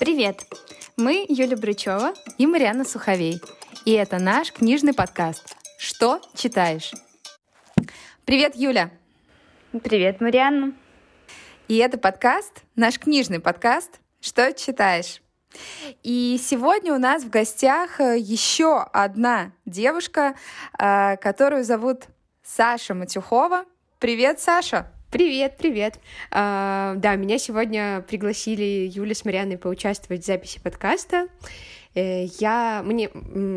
Привет! Мы Юля Брычева и Марьяна Суховей. И это наш книжный подкаст «Что читаешь?». Привет, Юля! Привет, Марьяна! И это подкаст, наш книжный подкаст «Что читаешь?». И сегодня у нас в гостях э, еще одна девушка, э, которую зовут Саша Матюхова. Привет, Саша! Привет, привет. А, да, меня сегодня пригласили Юля с Марьяной поучаствовать в записи подкаста. Э, я, мне,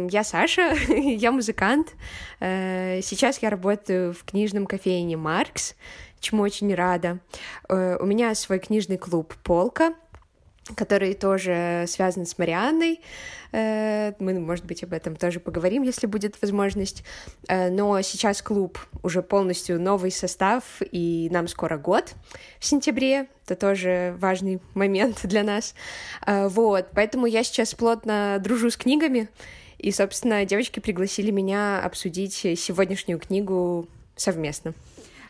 я Саша, я музыкант. Э, сейчас я работаю в книжном кофейне «Маркс», чему очень рада. Э, у меня свой книжный клуб «Полка», который тоже связан с Марианной. Э, мы, может быть, об этом тоже поговорим, если будет возможность. Э, но сейчас клуб уже полностью новый состав, и нам скоро год в сентябре. Это тоже важный момент для нас. Э, вот, поэтому я сейчас плотно дружу с книгами, и, собственно, девочки пригласили меня обсудить сегодняшнюю книгу совместно.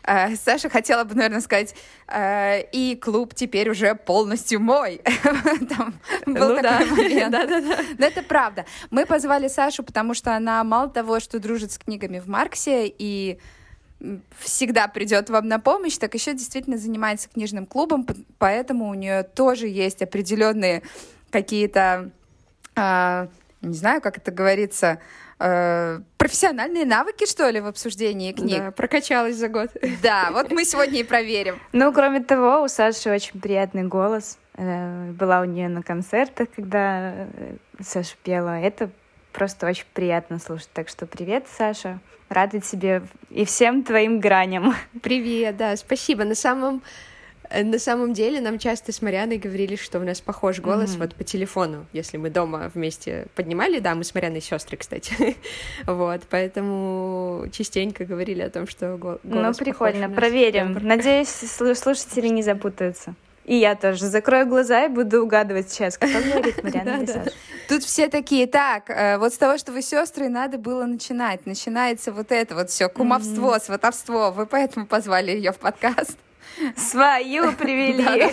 Э, Саша хотела бы, наверное, сказать, э, и клуб теперь уже полностью мой. Там был ну, такой да. момент. да, да, да. Но это правда. Мы позвали Сашу, потому что она мало того, что дружит с книгами в Марксе и всегда придет вам на помощь, так еще действительно занимается книжным клубом, поэтому у нее тоже есть определенные какие-то, э, не знаю, как это говорится, э, профессиональные навыки, что ли, в обсуждении книг. Да, прокачалась за год. Да, вот мы сегодня и проверим. Ну, кроме того, у Саши очень приятный голос. Э, была у нее на концертах, когда э, Саша пела. Это просто очень приятно слушать. Так что привет, Саша. Рада тебе и всем твоим граням. Привет, да, спасибо. На самом на самом деле нам часто с Марианой говорили, что у нас похож голос mm-hmm. вот по телефону, если мы дома вместе поднимали, да, мы с Марианой сестры, кстати, вот, поэтому частенько говорили о том, что голос Ну, прикольно, проверим. Надеюсь, слушатели не запутаются. И я тоже закрою глаза и буду угадывать сейчас, кто говорит Марианна да, да. Тут все такие, так, э, вот с того, что вы сестры, надо было начинать. Начинается вот это вот все, кумовство, сватовство. Вы поэтому позвали ее в подкаст. Свою привели.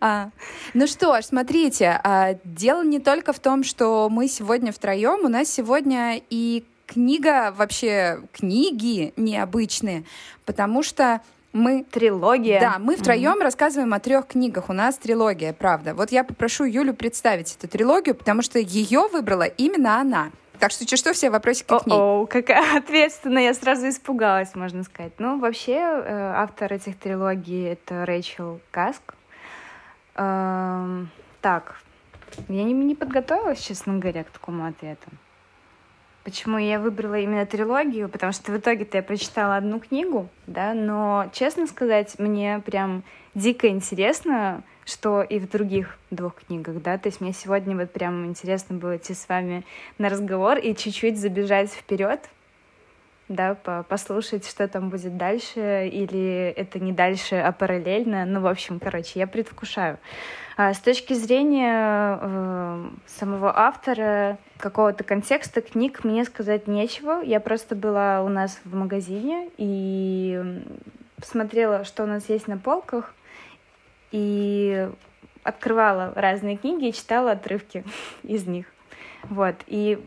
А, ну что ж, смотрите, а, дело не только в том, что мы сегодня втроем, у нас сегодня и книга, вообще книги необычные, потому что мы... Трилогия. Да, мы втроем mm-hmm. рассказываем о трех книгах. У нас трилогия, правда. Вот я попрошу Юлю представить эту трилогию, потому что ее выбрала именно она. Так что, что, что все вопросики к ней. О, какая ответственная, я сразу испугалась, можно сказать. Ну, вообще, э, автор этих трилогий — это Рэйчел Каск. Эм, так, я не, не подготовилась, честно говоря, к такому ответу. Почему я выбрала именно трилогию? Потому что в итоге-то я прочитала одну книгу, да, но, честно сказать, мне прям дико интересно, что и в других двух книгах, да, то есть мне сегодня вот прям интересно было идти с вами на разговор и чуть-чуть забежать вперед, да, послушать, что там будет дальше, или это не дальше, а параллельно. Ну, в общем, короче, я предвкушаю. А с точки зрения э, самого автора, какого-то контекста книг мне сказать нечего. Я просто была у нас в магазине и посмотрела, что у нас есть на полках, и открывала разные книги и читала отрывки из них. Вот. И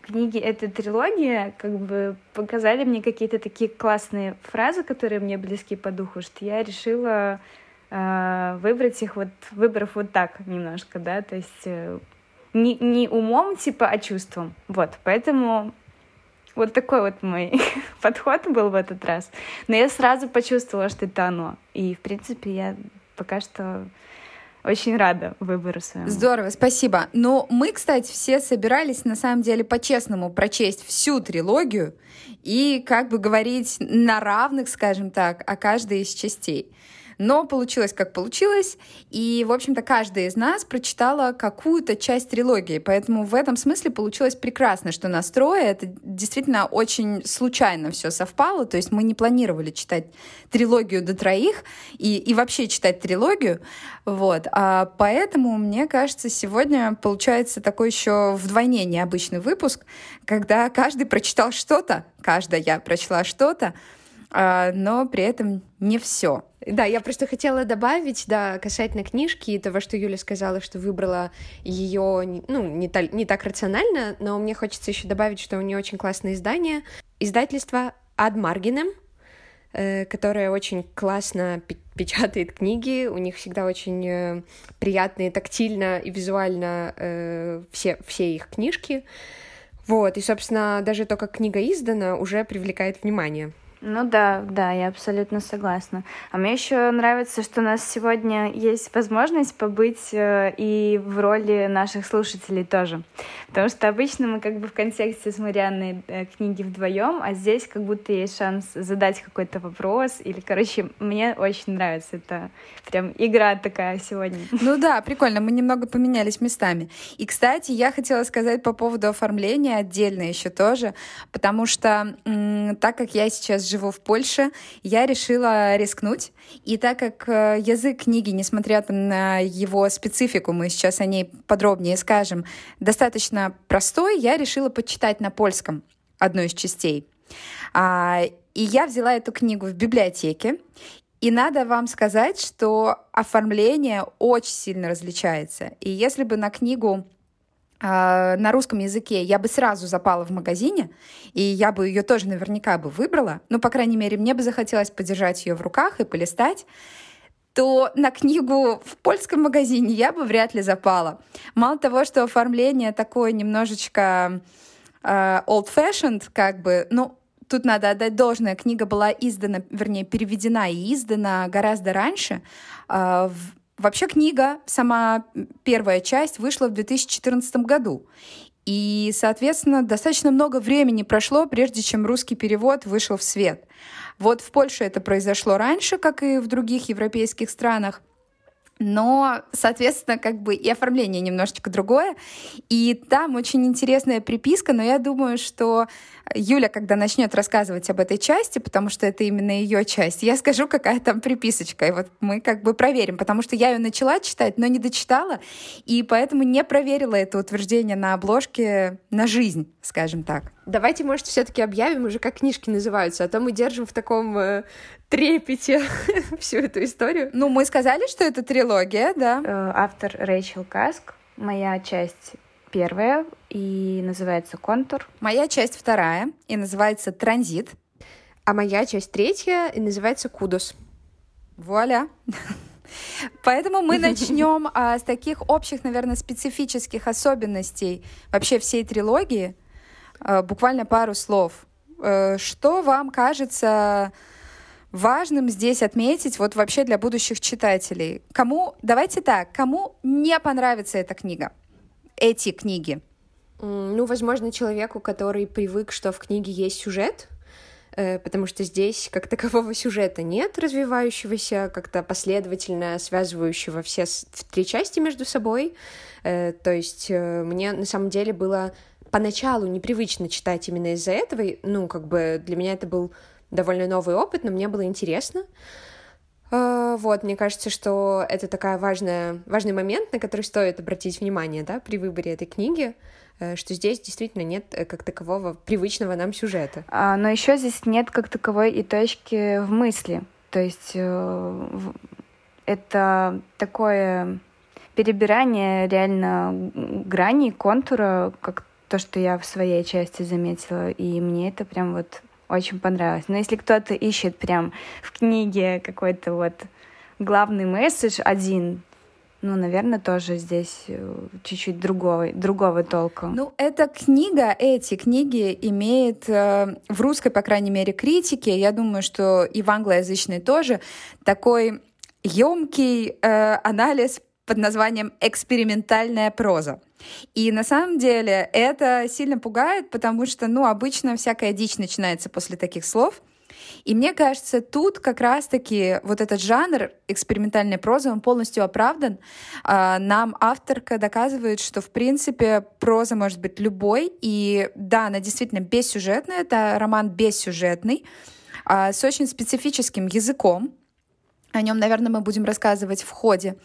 книги этой трилогии как бы показали мне какие-то такие классные фразы, которые мне близки по духу, что я решила э, выбрать их вот, выбрав вот так немножко, да, то есть э, не, не умом, типа, а чувством. Вот, поэтому вот такой вот мой подход был в этот раз. Но я сразу почувствовала, что это оно. И, в принципе, я пока что очень рада выбору своему. Здорово, спасибо. Но мы, кстати, все собирались на самом деле по-честному прочесть всю трилогию и как бы говорить на равных, скажем так, о каждой из частей. Но получилось, как получилось. И, в общем-то, каждая из нас прочитала какую-то часть трилогии. Поэтому в этом смысле получилось прекрасно, что настрое это действительно очень случайно все совпало. То есть мы не планировали читать трилогию до троих и, и вообще читать трилогию. Вот. А поэтому, мне кажется, сегодня получается такой еще вдвойне необычный выпуск, когда каждый прочитал что-то, каждая прочла что-то, но при этом не все. Да, я просто хотела добавить, да, касательно книжки и того, что Юля сказала, что выбрала ее, ну, не, та, не так рационально, но мне хочется еще добавить, что у нее очень классное издание. Издательство Ad Marginem, э, которое очень классно печатает книги, у них всегда очень э, приятные тактильно и визуально э, все, все их книжки. Вот, и, собственно, даже то, как книга издана, уже привлекает внимание. Ну да, да, я абсолютно согласна. А мне еще нравится, что у нас сегодня есть возможность побыть э, и в роли наших слушателей тоже. Потому что обычно мы как бы в контексте с Марианной э, книги вдвоем, а здесь как будто есть шанс задать какой-то вопрос. Или, короче, мне очень нравится. Это прям игра такая сегодня. Ну да, прикольно. Мы немного поменялись местами. И, кстати, я хотела сказать по поводу оформления отдельно еще тоже, потому что так как я сейчас живу в Польше, я решила рискнуть. И так как э, язык книги, несмотря на его специфику, мы сейчас о ней подробнее скажем, достаточно простой, я решила почитать на польском одну из частей. А, и я взяла эту книгу в библиотеке. И надо вам сказать, что оформление очень сильно различается. И если бы на книгу на русском языке, я бы сразу запала в магазине, и я бы ее тоже наверняка бы выбрала, ну, по крайней мере, мне бы захотелось подержать ее в руках и полистать, то на книгу в польском магазине я бы вряд ли запала. Мало того, что оформление такое немножечко э, old-fashioned, как бы, ну, тут надо отдать должное, книга была издана, вернее, переведена и издана гораздо раньше, э, в Вообще книга, сама первая часть, вышла в 2014 году. И, соответственно, достаточно много времени прошло, прежде чем русский перевод вышел в свет. Вот в Польше это произошло раньше, как и в других европейских странах но, соответственно, как бы и оформление немножечко другое. И там очень интересная приписка, но я думаю, что Юля, когда начнет рассказывать об этой части, потому что это именно ее часть, я скажу, какая там приписочка. И вот мы как бы проверим, потому что я ее начала читать, но не дочитала, и поэтому не проверила это утверждение на обложке на жизнь, скажем так. Давайте, может, все-таки объявим уже, как книжки называются, а то мы держим в таком э, трепете всю эту историю. Ну, мы сказали, что это трилогия, да. Э, автор Рэйчел Каск. Моя часть первая и называется «Контур». Моя часть вторая и называется «Транзит». А моя часть третья и называется «Кудос». Вуаля! Поэтому мы начнем а, с таких общих, наверное, специфических особенностей вообще всей трилогии. А, буквально пару слов. А, что вам кажется важным здесь отметить вот вообще для будущих читателей? Кому, давайте так, кому не понравится эта книга? Эти книги? Ну, возможно, человеку, который привык, что в книге есть сюжет, э, потому что здесь как такового сюжета нет, развивающегося, как-то последовательно связывающего все три части между собой. Э, то есть э, мне на самом деле было поначалу непривычно читать именно из-за этого. Ну, как бы для меня это был довольно новый опыт, но мне было интересно. А, вот, мне кажется, что это такая важная, важный момент, на который стоит обратить внимание, да, при выборе этой книги, э, что здесь действительно нет э, как такового привычного нам сюжета. А, но еще здесь нет как таковой и точки в мысли. То есть э, это такое перебирание реально граней, контура, как то, что я в своей части заметила, и мне это прям вот очень понравилось. Но если кто-то ищет прям в книге какой-то вот главный месседж один, ну, наверное, тоже здесь э, чуть-чуть другого, другого толка. Ну, эта книга, эти книги имеют э, в русской, по крайней мере, критике, я думаю, что и в англоязычной тоже, такой емкий э, анализ под названием «экспериментальная проза». И на самом деле это сильно пугает, потому что, ну, обычно всякая дичь начинается после таких слов. И мне кажется, тут как раз-таки вот этот жанр экспериментальной прозы, он полностью оправдан. А, нам авторка доказывает, что, в принципе, проза может быть любой. И да, она действительно бессюжетная, это роман бессюжетный, а, с очень специфическим языком, о нем, наверное, мы будем рассказывать в ходе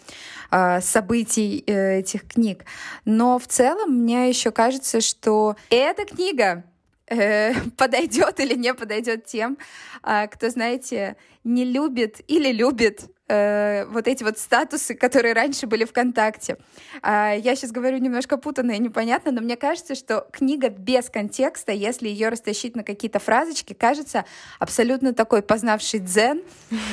э, событий э, этих книг. Но в целом мне еще кажется, что эта книга э, подойдет или не подойдет тем, э, кто, знаете, не любит или любит э, вот эти вот статусы, которые раньше были ВКонтакте. Э, я сейчас говорю немножко путанно и непонятно, но мне кажется, что книга без контекста, если ее растащить на какие-то фразочки, кажется абсолютно такой познавший дзен,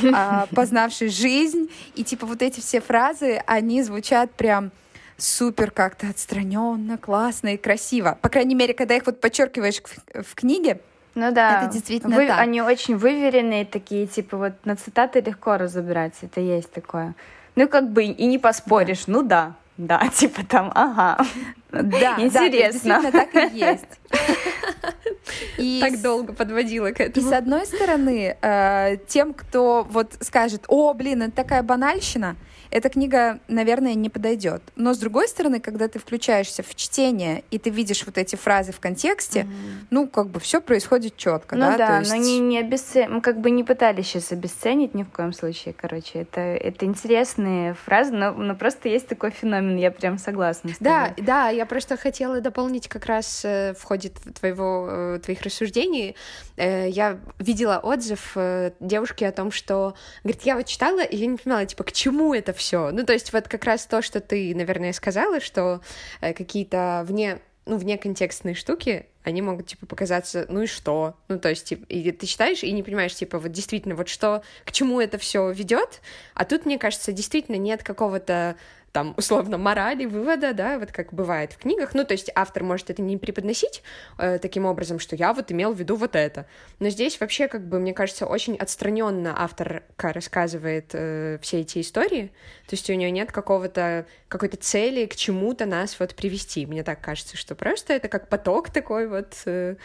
э, познавший жизнь, и типа вот эти все фразы, они звучат прям супер как-то отстраненно, классно и красиво. По крайней мере, когда их вот подчеркиваешь в, в книге, ну да, это действительно Вы, так. Они очень выверенные такие, типа вот на цитаты легко разобраться, это есть такое. Ну как бы и не поспоришь, да. ну да, да, типа там, ага. Да, интересно. Да, так и есть. И так долго подводила к этому. И с одной стороны, э, тем, кто вот скажет, о, блин, это такая банальщина, эта книга, наверное, не подойдет. Но с другой стороны, когда ты включаешься в чтение и ты видишь вот эти фразы в контексте, mm-hmm. ну, как бы все происходит четко, ну, да? да, есть... но не, не обесцен... Мы как бы не пытались сейчас обесценить ни в коем случае, короче. Это, это интересные фразы, но, но просто есть такой феномен, я прям согласна с тобой. Да, да, я просто хотела дополнить как раз э, в ходе твоего, э, твоих рассуждений. Э, я видела отзыв девушки о том, что, говорит, я вот читала, и я не понимала, типа, к чему это все. Ну, то есть вот как раз то, что ты, наверное, сказала, что э, какие-то вне ну, вне контекстные штуки, они могут, типа, показаться, ну и что? Ну, то есть, типа, и ты читаешь и не понимаешь, типа, вот действительно, вот что, к чему это все ведет, а тут, мне кажется, действительно нет какого-то там, условно, морали, вывода, да, вот как бывает в книгах. Ну, то есть автор может это не преподносить э, таким образом, что я вот имел в виду вот это. Но здесь вообще, как бы, мне кажется, очень отстраненно авторка рассказывает э, все эти истории. То есть у нее нет какого-то, какой-то цели к чему-то нас вот привести. Мне так кажется, что просто это как поток такой вот э,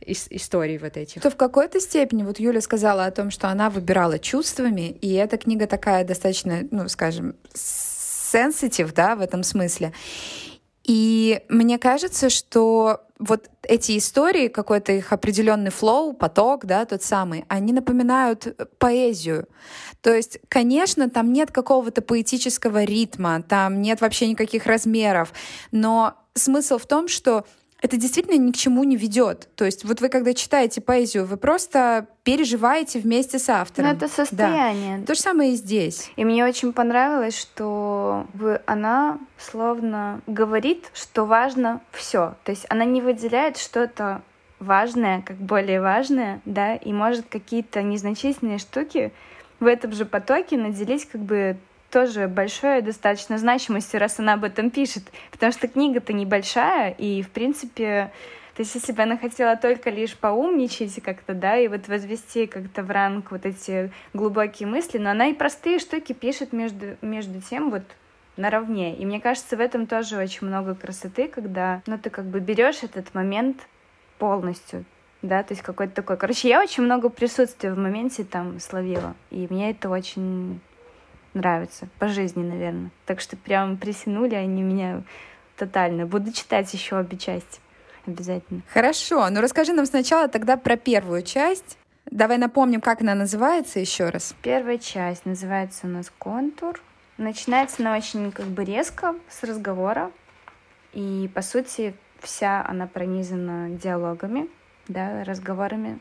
ис- историй вот этих. То в какой-то степени, вот Юля сказала о том, что она выбирала чувствами, и эта книга такая достаточно, ну, скажем, sensitive, да, в этом смысле. И мне кажется, что вот эти истории, какой-то их определенный флоу, поток, да, тот самый, они напоминают поэзию. То есть, конечно, там нет какого-то поэтического ритма, там нет вообще никаких размеров, но смысл в том, что это действительно ни к чему не ведет. То есть вот вы когда читаете поэзию, вы просто переживаете вместе с автором. Ну, это состояние. Да. То же самое и здесь. И мне очень понравилось, что она словно говорит, что важно все. То есть она не выделяет что-то важное, как более важное, да, и может какие-то незначительные штуки в этом же потоке наделить как бы тоже большой достаточно значимости, раз она об этом пишет. Потому что книга-то небольшая, и, в принципе, то есть если бы она хотела только лишь поумничать как-то, да, и вот возвести как-то в ранг вот эти глубокие мысли, но она и простые штуки пишет между, между тем вот наравне. И мне кажется, в этом тоже очень много красоты, когда, ну, ты как бы берешь этот момент полностью, да, то есть какой-то такой... Короче, я очень много присутствия в моменте там словила, и мне это очень нравится по жизни, наверное. Так что прям присянули они меня тотально. Буду читать еще обе части обязательно. Хорошо, ну расскажи нам сначала тогда про первую часть. Давай напомним, как она называется еще раз. Первая часть называется у нас «Контур». Начинается она очень как бы резко, с разговора. И, по сути, вся она пронизана диалогами, да, разговорами.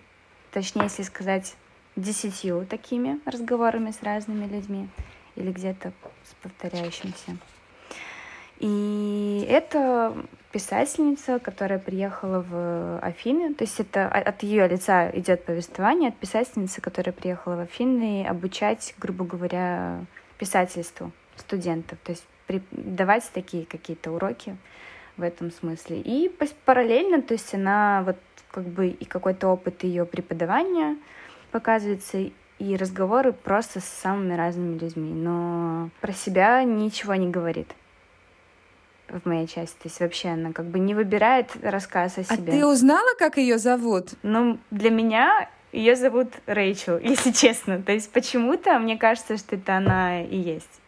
Точнее, если сказать, десятью такими разговорами с разными людьми или где-то с повторяющимся. И это писательница, которая приехала в Афины, то есть это от ее лица идет повествование, от писательницы, которая приехала в Афины обучать, грубо говоря, писательству студентов, то есть давать такие какие-то уроки в этом смысле. И параллельно, то есть она вот как бы и какой-то опыт ее преподавания показывается, и разговоры просто с самыми разными людьми, но про себя ничего не говорит в моей части. То есть вообще она как бы не выбирает рассказ о а себе. А ты узнала, как ее зовут? Ну, для меня ее зовут Рэйчел, если честно. То есть почему-то мне кажется, что это она и есть.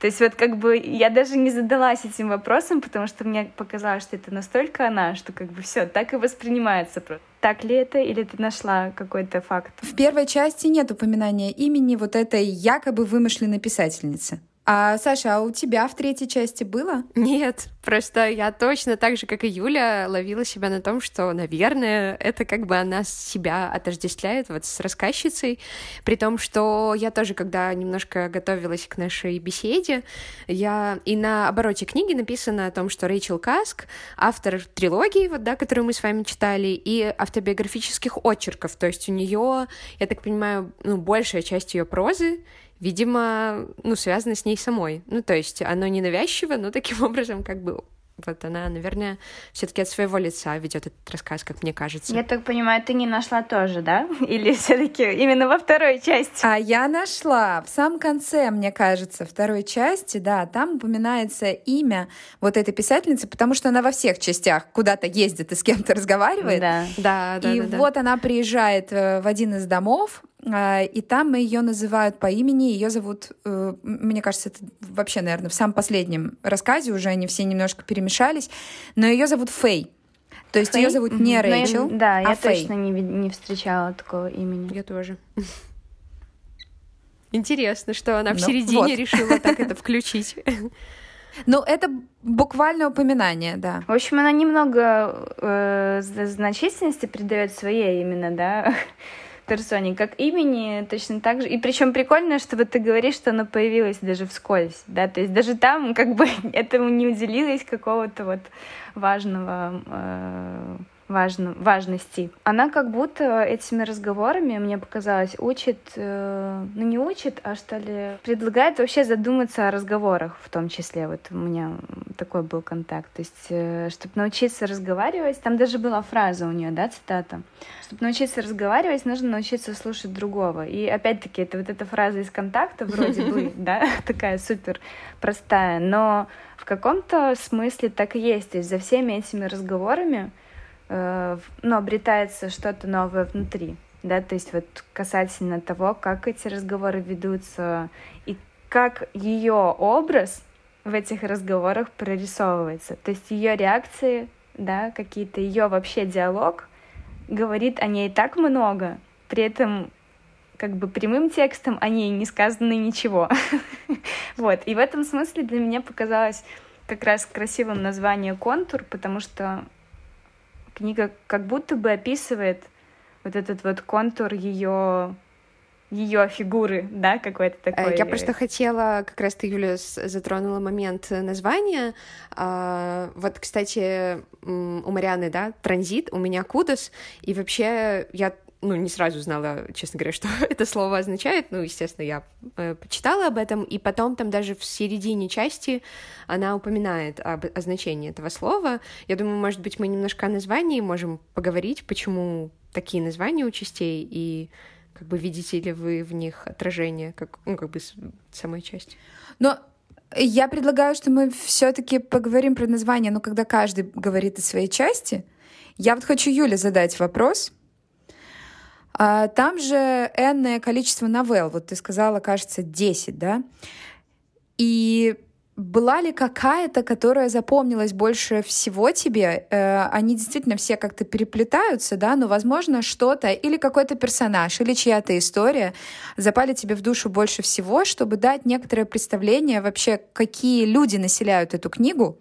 То есть вот как бы я даже не задалась этим вопросом, потому что мне показалось, что это настолько она, что как бы все так и воспринимается. Так ли это или ты нашла какой-то факт? В первой части нет упоминания имени вот этой якобы вымышленной писательницы. А, Саша, а у тебя в третьей части было? Нет, просто я точно так же, как и Юля, ловила себя на том, что, наверное, это как бы она себя отождествляет вот с рассказчицей, при том, что я тоже, когда немножко готовилась к нашей беседе, я и на обороте книги написано о том, что Рэйчел Каск, автор трилогии, вот, да, которую мы с вами читали, и автобиографических очерков, то есть у нее, я так понимаю, ну, большая часть ее прозы видимо, ну, связано с ней самой. Ну, то есть оно не навязчиво, но таким образом как бы вот она, наверное, все-таки от своего лица ведет этот рассказ, как мне кажется. Я так понимаю, ты не нашла тоже, да? Или все-таки именно во второй части? А я нашла в самом конце, мне кажется, второй части, да, там упоминается имя вот этой писательницы, потому что она во всех частях куда-то ездит и с кем-то разговаривает. Да, да, да. И да, вот да. она приезжает э, в один из домов, и там ее называют по имени, ее зовут, э, мне кажется, это вообще, наверное, в самом последнем рассказе уже они все немножко перемешались, но ее зовут Фэй. То есть ее зовут не Рэйчел, я, Да, а я Фэй. точно не, не встречала такого имени. Я тоже. Интересно, что она в Ну, середине вот. решила так это включить. Ну, это буквально упоминание, да. В общем, она немного э, значительности придает своей именно, да, персоне, как имени, точно так же. И причем прикольно, что вот ты говоришь, что оно появилось даже вскользь, да, то есть даже там как бы этому не уделилось какого-то вот важного э, важно, важности. Она как будто этими разговорами, мне показалось, учит, э, ну не учит, а что ли, предлагает вообще задуматься о разговорах в том числе. Вот у меня такой был контакт. То есть, э, чтобы научиться разговаривать, там даже была фраза у нее, да, цитата. Чтобы научиться разговаривать, нужно научиться слушать другого. И опять-таки, это вот эта фраза из контакта вроде бы, да, такая супер простая, но в каком-то смысле так и есть. То есть за всеми этими разговорами э, ну, обретается что-то новое внутри. Да, то есть вот касательно того, как эти разговоры ведутся и как ее образ в этих разговорах прорисовывается. То есть ее реакции, да, какие-то ее вообще диалог говорит о ней так много, при этом как бы прямым текстом о ней не сказано ничего. вот. И в этом смысле для меня показалось как раз красивым название «Контур», потому что книга как будто бы описывает вот этот вот контур ее ее фигуры, да, какой-то такой. Я просто хотела, как раз ты, Юля, затронула момент названия. А, Вот, кстати, у Марианы, да, транзит, у меня кудос, и вообще я ну, не сразу знала, честно говоря, что это слово означает. Ну, естественно, я э, почитала об этом, и потом там даже в середине части она упоминает об о значении этого слова. Я думаю, может быть, мы немножко о названии можем поговорить, почему такие названия у частей, и как бы видите ли вы в них отражение, как, ну, как бы самой части. Но я предлагаю, что мы все-таки поговорим про название, но когда каждый говорит о своей части. Я вот хочу Юле задать вопрос. А, Там же энное количество новелл. Вот ты сказала, кажется, 10, да? И была ли какая-то, которая запомнилась больше всего тебе? Э, Они действительно все как-то переплетаются, да, но, возможно, что-то или какой-то персонаж, или чья-то история запали тебе в душу больше всего, чтобы дать некоторое представление вообще, какие люди населяют эту книгу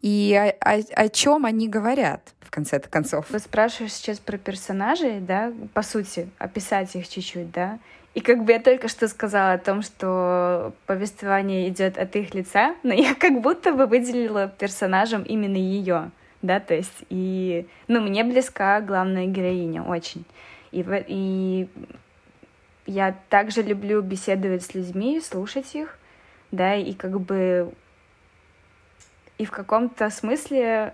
и о, о, о чем они говорят в конце-то концов. Вы спрашиваешь сейчас про персонажей, да, по сути, описать их чуть-чуть, да, и как бы я только что сказала о том, что повествование идет от их лица, но я как будто бы выделила персонажем именно ее, да, то есть и, ну, мне близка главная героиня очень, и, и я также люблю беседовать с людьми, слушать их, да, и как бы и в каком-то смысле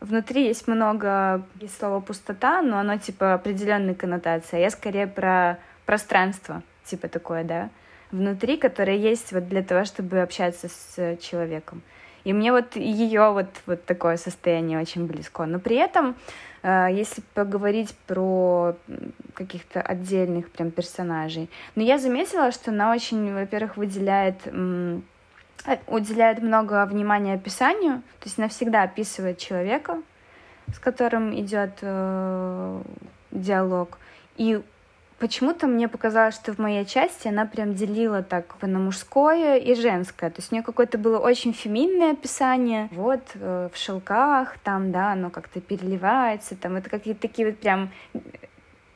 внутри есть много есть слово пустота, но оно типа определенной коннотации. А я скорее про пространство, типа такое, да, внутри, которое есть вот для того, чтобы общаться с человеком. И мне вот ее вот, вот такое состояние очень близко. Но при этом, если поговорить про каких-то отдельных прям персонажей, но я заметила, что она очень, во-первых, выделяет уделяет много внимания описанию, то есть она всегда описывает человека, с которым идет э, диалог, и почему-то мне показалось, что в моей части она прям делила так на мужское и женское. То есть у нее какое-то было очень феминное описание. Вот э, в шелках, там, да, оно как-то переливается, там это какие-то такие вот прям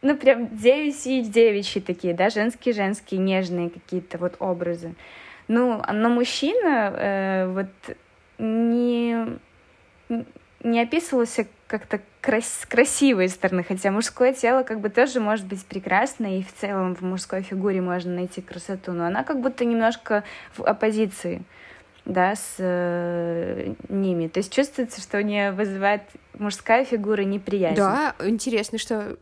ну, прям девичьи, девичьи такие, да, женские-женские, нежные какие-то вот образы. Ну, но мужчина э, вот не, не описывался как-то крас красивой стороны, хотя мужское тело как бы тоже может быть прекрасно, и в целом в мужской фигуре можно найти красоту, но она как будто немножко в оппозиции да, с э, ними. То есть чувствуется, что у нее вызывает мужская фигура неприязнь. Да, интересно, что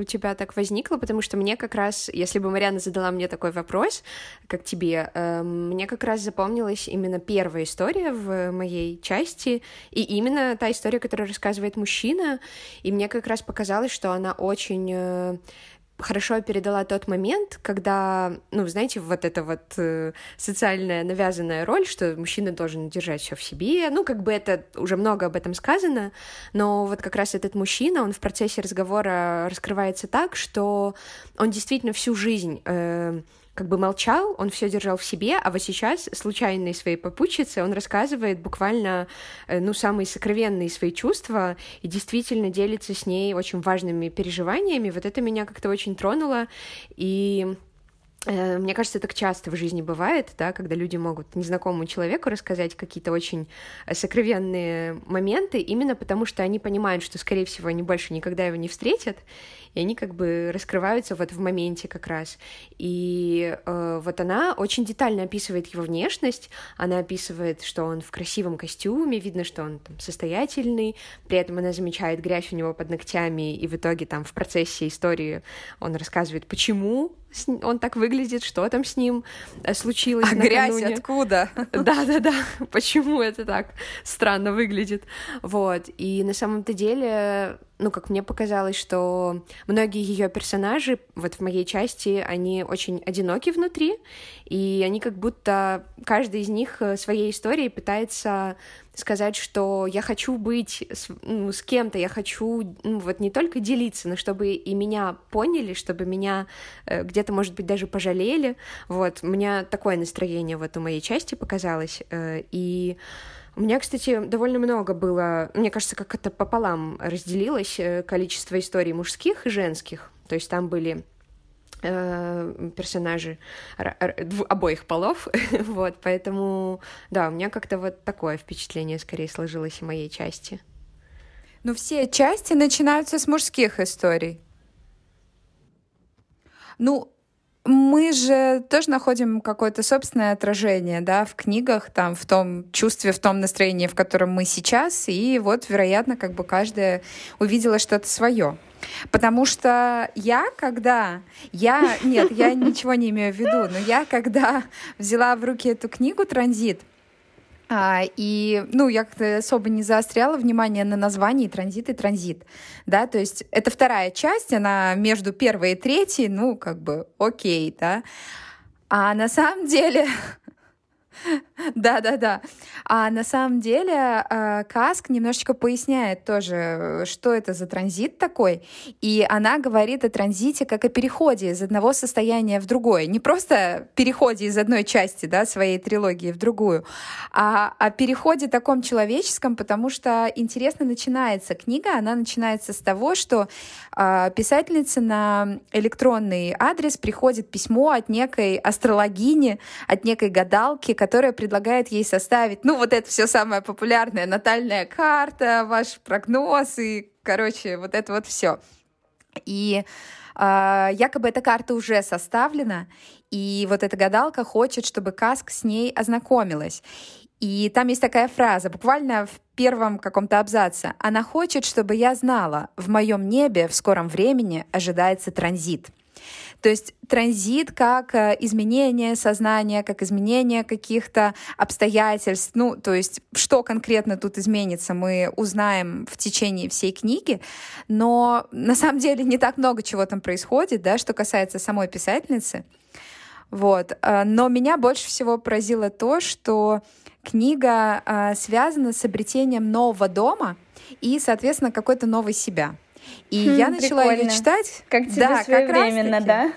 у тебя так возникло, потому что мне как раз, если бы Мариана задала мне такой вопрос, как тебе, э, мне как раз запомнилась именно первая история в моей части, и именно та история, которую рассказывает мужчина, и мне как раз показалось, что она очень э, хорошо передала тот момент, когда, ну, знаете, вот эта вот э, социальная навязанная роль, что мужчина должен держать все в себе, ну, как бы это уже много об этом сказано, но вот как раз этот мужчина, он в процессе разговора раскрывается так, что он действительно всю жизнь э, как бы молчал, он все держал в себе, а вот сейчас случайной своей попутчице он рассказывает буквально, э, ну, самые сокровенные свои чувства и действительно делится с ней очень важными переживаниями. Вот это меня как-то очень тронуло, и мне кажется, так часто в жизни бывает, да, когда люди могут незнакомому человеку рассказать какие-то очень э, сокровенные моменты, именно потому что они понимают, что, скорее всего, они больше никогда его не встретят, и они как бы раскрываются вот в моменте как раз. И э, вот она очень детально описывает его внешность, она описывает, что он в красивом костюме, видно, что он там состоятельный, при этом она замечает грязь у него под ногтями, и в итоге там в процессе истории он рассказывает, почему он так выглядит, что там с ним э, случилось. А накануне. грязь откуда? Да-да-да, почему это так странно выглядит. Вот, и на самом-то деле, ну, как мне показалось, что многие ее персонажи, вот в моей части, они очень одиноки внутри, и они как будто, каждый из них э, своей историей пытается сказать, что я хочу быть с, ну, с кем-то, я хочу ну, вот не только делиться, но чтобы и меня поняли, чтобы меня э, где-то, может быть, даже пожалели. Вот, у меня такое настроение вот у моей части показалось. Э, и у меня, кстати, довольно много было, мне кажется, как это пополам разделилось э, количество историй мужских и женских. То есть там были Э, персонажи обоих полов, вот, поэтому, да, у меня как-то вот такое впечатление скорее сложилось в моей части. Ну, все части начинаются с мужских историй. Ну, мы же тоже находим какое-то собственное отражение, да, в книгах, там, в том чувстве, в том настроении, в котором мы сейчас, и вот, вероятно, как бы каждая увидела что-то свое. Потому что я, когда... Я... Нет, я ничего не имею в виду, но я, когда взяла в руки эту книгу «Транзит», а, и, ну, я как-то особо не заостряла внимание на названии транзит и транзит, да, то есть это вторая часть, она между первой и третьей, ну, как бы окей, да, а на самом деле Да-да-да. А на самом деле э, Каск немножечко поясняет тоже, что это за транзит такой. И она говорит о транзите как о переходе из одного состояния в другое. Не просто переходе из одной части да, своей трилогии в другую, а о переходе таком человеческом, потому что интересно начинается книга. Она начинается с того, что э, писательница на электронный адрес приходит письмо от некой астрологини, от некой гадалки, которая предлагает ей составить, ну, вот это все самое популярное, натальная карта, ваш прогноз и, короче, вот это вот все. И э, якобы эта карта уже составлена, и вот эта гадалка хочет, чтобы Каск с ней ознакомилась. И там есть такая фраза, буквально в первом каком-то абзаце. Она хочет, чтобы я знала, в моем небе в скором времени ожидается транзит. То есть транзит как э, изменение сознания, как изменение каких-то обстоятельств. Ну, то есть что конкретно тут изменится, мы узнаем в течение всей книги. Но на самом деле не так много чего там происходит, да, что касается самой писательницы. Вот. Э, но меня больше всего поразило то, что книга э, связана с обретением нового дома и, соответственно, какой-то новой себя. И хм, я начала прикольно. ее читать. Как тебе да, своевременно, да?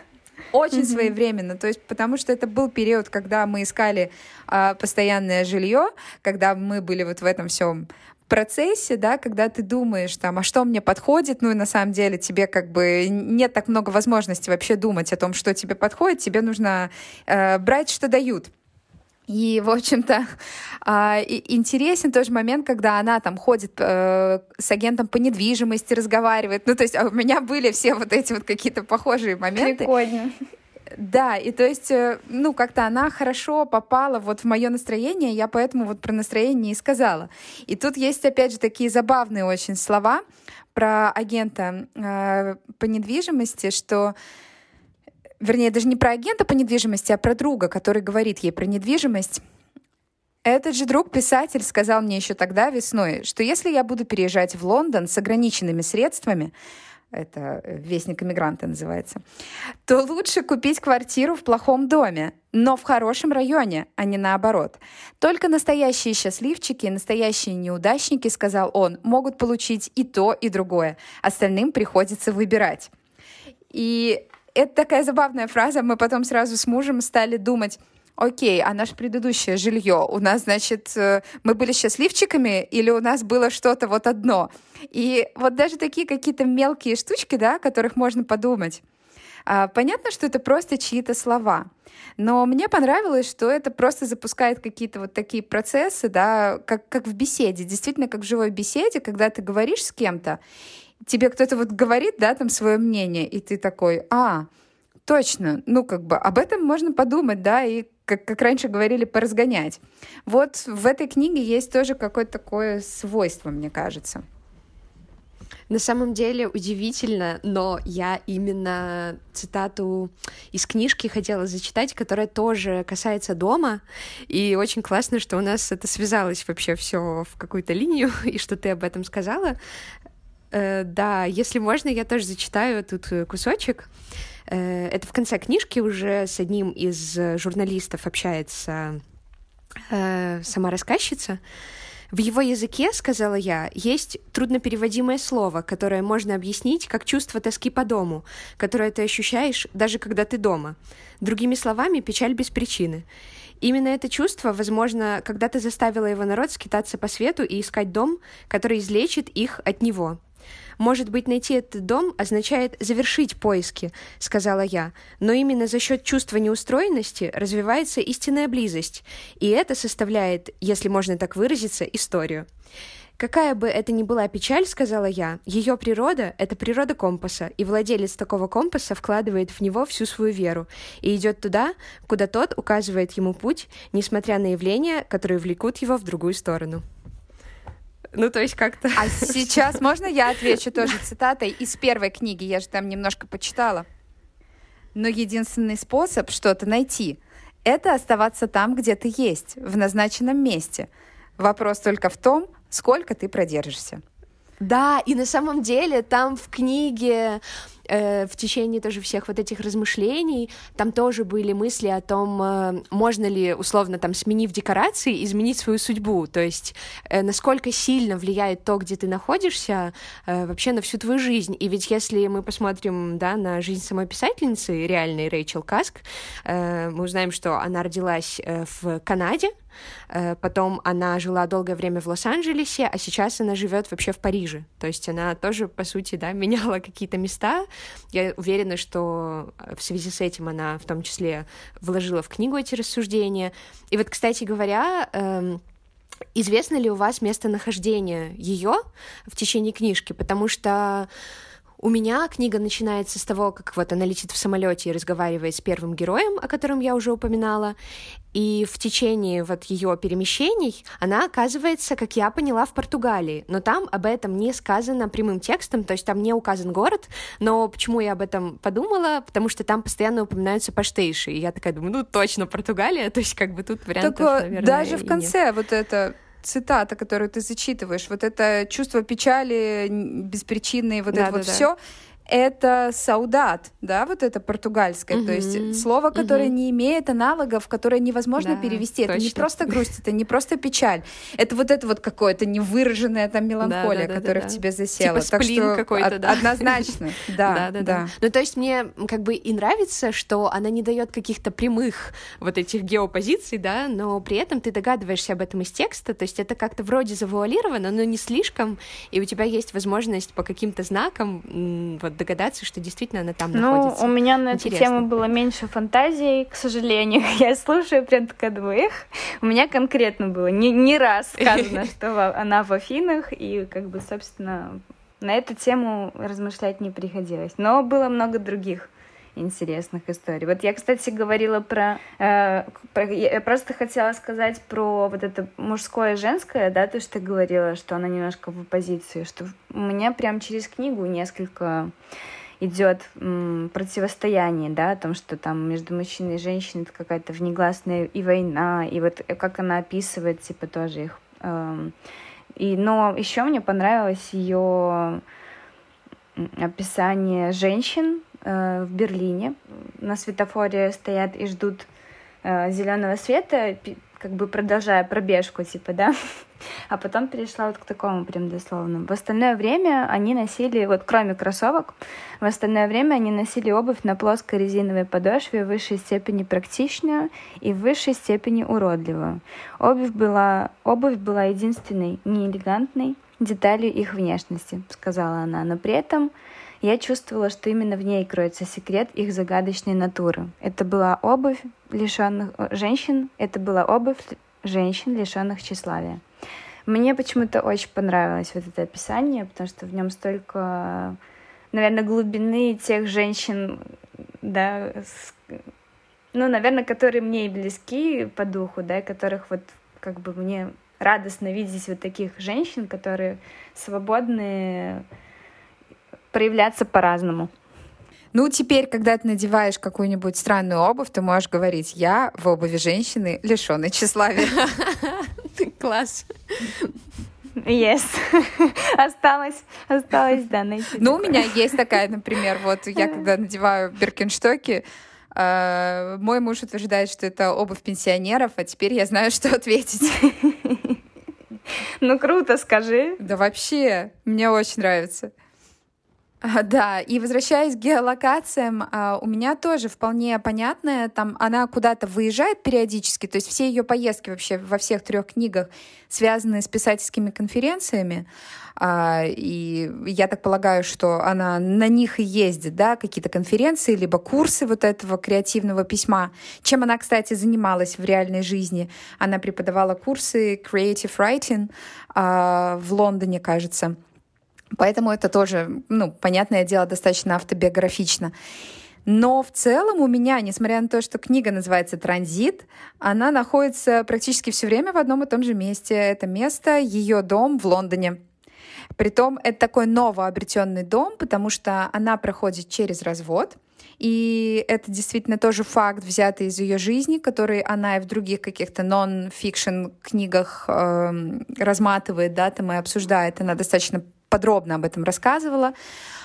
Очень своевременно, то есть потому что это был период, когда мы искали а, постоянное жилье, когда мы были вот в этом всем процессе, да, когда ты думаешь, там, а что мне подходит, ну и на самом деле тебе как бы нет так много возможностей вообще думать о том, что тебе подходит, тебе нужно э, брать, что дают. И, в общем-то, э, интересен тоже момент, когда она там ходит э, с агентом по недвижимости, разговаривает. Ну, то есть а у меня были все вот эти вот какие-то похожие моменты. Прикольно. Да, и то есть, э, ну, как-то она хорошо попала вот в мое настроение, я поэтому вот про настроение и сказала. И тут есть, опять же, такие забавные очень слова про агента э, по недвижимости, что вернее, даже не про агента по недвижимости, а про друга, который говорит ей про недвижимость. Этот же друг-писатель сказал мне еще тогда, весной, что если я буду переезжать в Лондон с ограниченными средствами, это э, «Вестник иммигранта» называется, то лучше купить квартиру в плохом доме, но в хорошем районе, а не наоборот. Только настоящие счастливчики и настоящие неудачники, сказал он, могут получить и то, и другое. Остальным приходится выбирать. И это такая забавная фраза. Мы потом сразу с мужем стали думать, окей, а наше предыдущее жилье, у нас, значит, э, мы были счастливчиками или у нас было что-то вот одно? И вот даже такие какие-то мелкие штучки, да, о которых можно подумать. А, понятно, что это просто чьи-то слова, но мне понравилось, что это просто запускает какие-то вот такие процессы, да, как, как в беседе, действительно, как в живой беседе, когда ты говоришь с кем-то, тебе кто-то вот говорит, да, там свое мнение, и ты такой, а, точно, ну как бы об этом можно подумать, да, и как, как раньше говорили, поразгонять. Вот в этой книге есть тоже какое-то такое свойство, мне кажется. На самом деле удивительно, но я именно цитату из книжки хотела зачитать, которая тоже касается дома. И очень классно, что у нас это связалось вообще все в какую-то линию, и что ты об этом сказала. Э, да, если можно, я тоже зачитаю тут э, кусочек. Э, это в конце книжки уже с одним из журналистов общается сама рассказчица. В его языке, сказала я, есть труднопереводимое слово, которое можно объяснить как чувство тоски по дому, которое ты ощущаешь даже когда ты дома. Другими словами, печаль без причины. Именно это чувство, возможно, когда-то заставило его народ скитаться по свету и искать дом, который излечит их от него. Может быть, найти этот дом означает завершить поиски, сказала я, но именно за счет чувства неустроенности развивается истинная близость, и это составляет, если можно так выразиться, историю. Какая бы это ни была печаль, сказала я, ее природа — это природа компаса, и владелец такого компаса вкладывает в него всю свою веру и идет туда, куда тот указывает ему путь, несмотря на явления, которые влекут его в другую сторону. Ну, то есть как-то... А сейчас можно я отвечу тоже цитатой из первой книги? Я же там немножко почитала. Но единственный способ что-то найти — это оставаться там, где ты есть, в назначенном месте. Вопрос только в том, сколько ты продержишься. Да, и на самом деле там в книге э, в течение тоже всех вот этих размышлений там тоже были мысли о том, э, можно ли условно там сменив декорации изменить свою судьбу, то есть э, насколько сильно влияет то, где ты находишься, э, вообще на всю твою жизнь. И ведь если мы посмотрим да, на жизнь самой писательницы реальной Рэйчел Каск, э, мы узнаем, что она родилась э, в Канаде, потом она жила долгое время в Лос-Анджелесе, а сейчас она живет вообще в Париже. То есть она тоже, по сути, да, меняла какие-то места. Я уверена, что э, в связи с этим она в том числе вложила в книгу эти рассуждения. И вот, кстати говоря, эм, известно ли у вас местонахождение ее в течение книжки? Потому что у меня книга начинается с того, как вот она летит в самолете и разговаривает с первым героем, о котором я уже упоминала, и в течение вот ее перемещений она оказывается, как я поняла, в Португалии. Но там об этом не сказано прямым текстом, то есть там не указан город. Но почему я об этом подумала? Потому что там постоянно упоминаются паштейши. И я такая думаю, ну точно Португалия, то есть как бы тут вариантов, так, наверное, даже в конце нет. вот это цитата, которую ты зачитываешь, вот это чувство печали беспричинной, вот да, это да, вот да. все, это саудат, да, вот это португальское, угу. то есть слово, которое угу. не имеет аналогов, которое невозможно да, перевести. Точно. Это не просто грусть, это не просто печаль, это вот это вот какое-то невыраженная там меланхолия, да, да, которая да, да. в тебе засела. Типа так что какой-то, да. Однозначно, да, да, да. Ну то есть мне как бы и нравится, что она не дает каких-то прямых вот этих геопозиций, да, но при этом ты догадываешься об этом из текста, то есть это как-то вроде завуалировано, но не слишком, и у тебя есть возможность по каким-то знакам вот догадаться, что действительно она там ну, находится. Ну, у меня на Интересно. эту тему было меньше фантазий, к сожалению. Я слушаю, прям такая думаю, эх, у меня конкретно было не, не раз сказано, что она в Афинах, и как бы, собственно, на эту тему размышлять не приходилось. Но было много других интересных историй. Вот я, кстати, говорила про, э, про... Я просто хотела сказать про вот это мужское и женское, да, то, что ты говорила, что она немножко в оппозиции, что у меня прям через книгу несколько идет противостояние, да, о том, что там между мужчиной и женщиной это какая-то внегласная и война, и вот как она описывает, типа, тоже их. Э, и, но еще мне понравилось ее описание женщин, в Берлине. На светофоре стоят и ждут э, зеленого света, как бы продолжая пробежку, типа, да. А потом перешла вот к такому прям дословно. В остальное время они носили, вот кроме кроссовок, в остальное время они носили обувь на плоской резиновой подошве в высшей степени практичную и в высшей степени уродливую. Обувь была, обувь была единственной неэлегантной деталью их внешности, сказала она, но при этом я чувствовала, что именно в ней кроется секрет их загадочной натуры. Это была обувь лишенных э, женщин, это была обувь женщин, лишенных тщеславия. Мне почему-то очень понравилось вот это описание, потому что в нем столько, наверное, глубины тех женщин, да, с, ну, наверное, которые мне и близки по духу, да, которых вот как бы мне радостно видеть вот таких женщин, которые свободные проявляться по-разному. Ну, теперь, когда ты надеваешь какую-нибудь странную обувь, ты можешь говорить, я в обуви женщины, лишенной тщеславия. Класс. Yes. осталось, осталось, да, найти. Ну, у меня есть такая, например, вот я когда надеваю беркинштоки, э, мой муж утверждает, что это обувь пенсионеров, а теперь я знаю, что ответить. Ну, круто, скажи. Да вообще, мне очень нравится. Да, и возвращаясь к геолокациям, а, у меня тоже вполне понятная, там она куда-то выезжает периодически, то есть все ее поездки вообще во всех трех книгах связаны с писательскими конференциями, а, и я так полагаю, что она на них и ездит, да, какие-то конференции, либо курсы вот этого креативного письма. Чем она, кстати, занималась в реальной жизни? Она преподавала курсы Creative Writing а, в Лондоне, кажется. Поэтому это тоже, ну, понятное дело, достаточно автобиографично. Но в целом у меня, несмотря на то, что книга называется «Транзит», она находится практически все время в одном и том же месте. Это место, ее дом в Лондоне. Притом это такой новообретенный дом, потому что она проходит через развод. И это действительно тоже факт, взятый из ее жизни, который она и в других каких-то нон-фикшн книгах э, разматывает, да, там и обсуждает. Она достаточно подробно об этом рассказывала.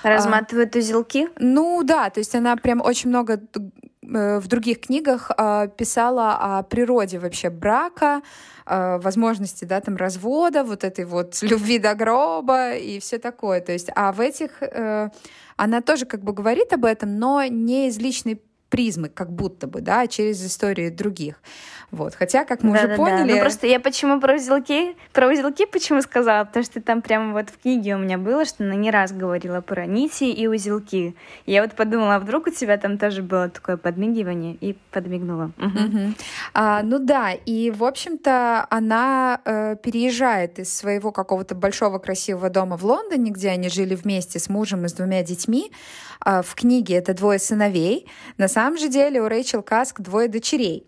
Разматывает а, узелки? Ну да, то есть она прям очень много э, в других книгах э, писала о природе вообще брака, э, возможности, да, там развода, вот этой вот любви до гроба и все такое. То есть, а в этих э, она тоже как бы говорит об этом, но не из личной призмы, как будто бы, да, через истории других. Вот. Хотя, как мы да, уже да, поняли... Да. Ну, просто я почему про узелки, про узелки почему сказала, потому что там прямо вот в книге у меня было, что она не раз говорила про нити и узелки. И я вот подумала, а вдруг у тебя там тоже было такое подмигивание, и подмигнула. Угу. Угу. А, ну да, и, в общем-то, она э, переезжает из своего какого-то большого красивого дома в Лондоне, где они жили вместе с мужем и с двумя детьми. А в книге это двое сыновей. На самом же деле у Рэйчел Каск двое дочерей.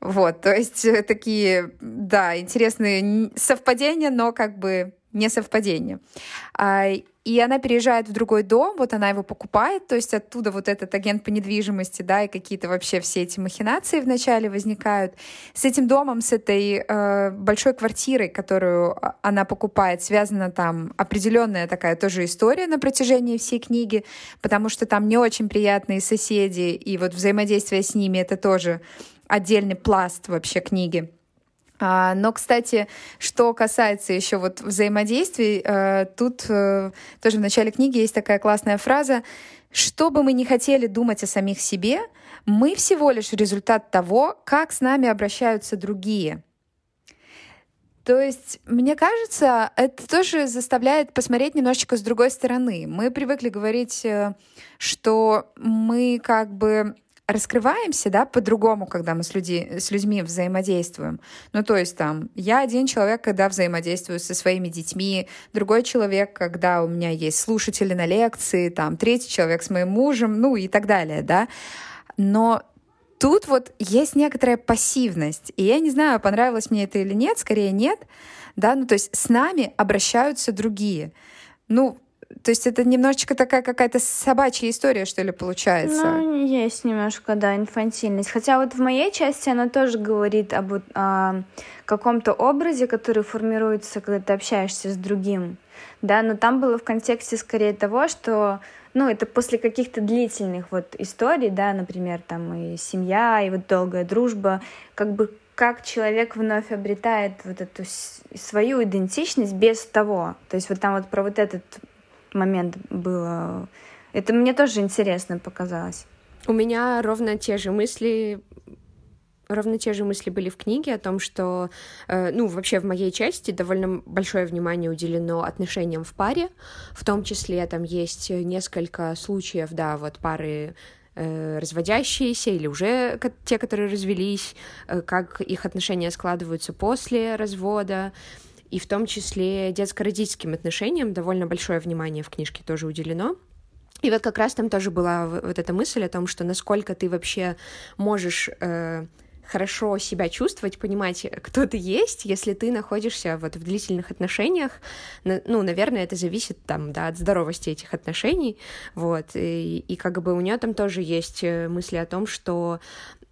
Вот, то есть э, такие, да, интересные совпадения, но как бы не совпадение. А, и она переезжает в другой дом, вот она его покупает, то есть оттуда вот этот агент по недвижимости, да, и какие-то вообще все эти махинации вначале возникают. С этим домом, с этой э, большой квартирой, которую она покупает, связана там определенная такая тоже история на протяжении всей книги, потому что там не очень приятные соседи, и вот взаимодействие с ними — это тоже отдельный пласт вообще книги. А, но, кстати, что касается еще вот взаимодействий, э, тут э, тоже в начале книги есть такая классная фраза «Что бы мы ни хотели думать о самих себе, мы всего лишь результат того, как с нами обращаются другие». То есть, мне кажется, это тоже заставляет посмотреть немножечко с другой стороны. Мы привыкли говорить, э, что мы как бы раскрываемся, да, по-другому, когда мы с, люди, с людьми взаимодействуем. Ну, то есть там, я один человек, когда взаимодействую со своими детьми, другой человек, когда у меня есть слушатели на лекции, там, третий человек с моим мужем, ну и так далее, да. Но тут вот есть некоторая пассивность, и я не знаю, понравилось мне это или нет, скорее нет, да, ну, то есть с нами обращаются другие. Ну, то есть это немножечко такая какая-то собачья история, что ли, получается? Ну, есть немножко, да, инфантильность. Хотя вот в моей части она тоже говорит об о каком-то образе, который формируется, когда ты общаешься с другим. Да, но там было в контексте скорее того, что ну, это после каких-то длительных вот историй, да, например, там и семья, и вот долгая дружба, как бы как человек вновь обретает вот эту свою идентичность без того. То есть вот там вот про вот этот момент было. Это мне тоже интересно показалось. У меня ровно те же мысли ровно те же мысли были в книге о том, что, э, ну, вообще в моей части довольно большое внимание уделено отношениям в паре, в том числе там есть несколько случаев, да, вот пары э, разводящиеся или уже те, которые развелись, э, как их отношения складываются после развода, и в том числе детско-родительским отношениям довольно большое внимание в книжке тоже уделено. И вот как раз там тоже была вот эта мысль о том, что насколько ты вообще можешь э, хорошо себя чувствовать, понимать, кто ты есть, если ты находишься вот в длительных отношениях. Ну, наверное, это зависит там, да, от здоровости этих отношений, вот. И, и как бы у нее там тоже есть э, мысли о том, что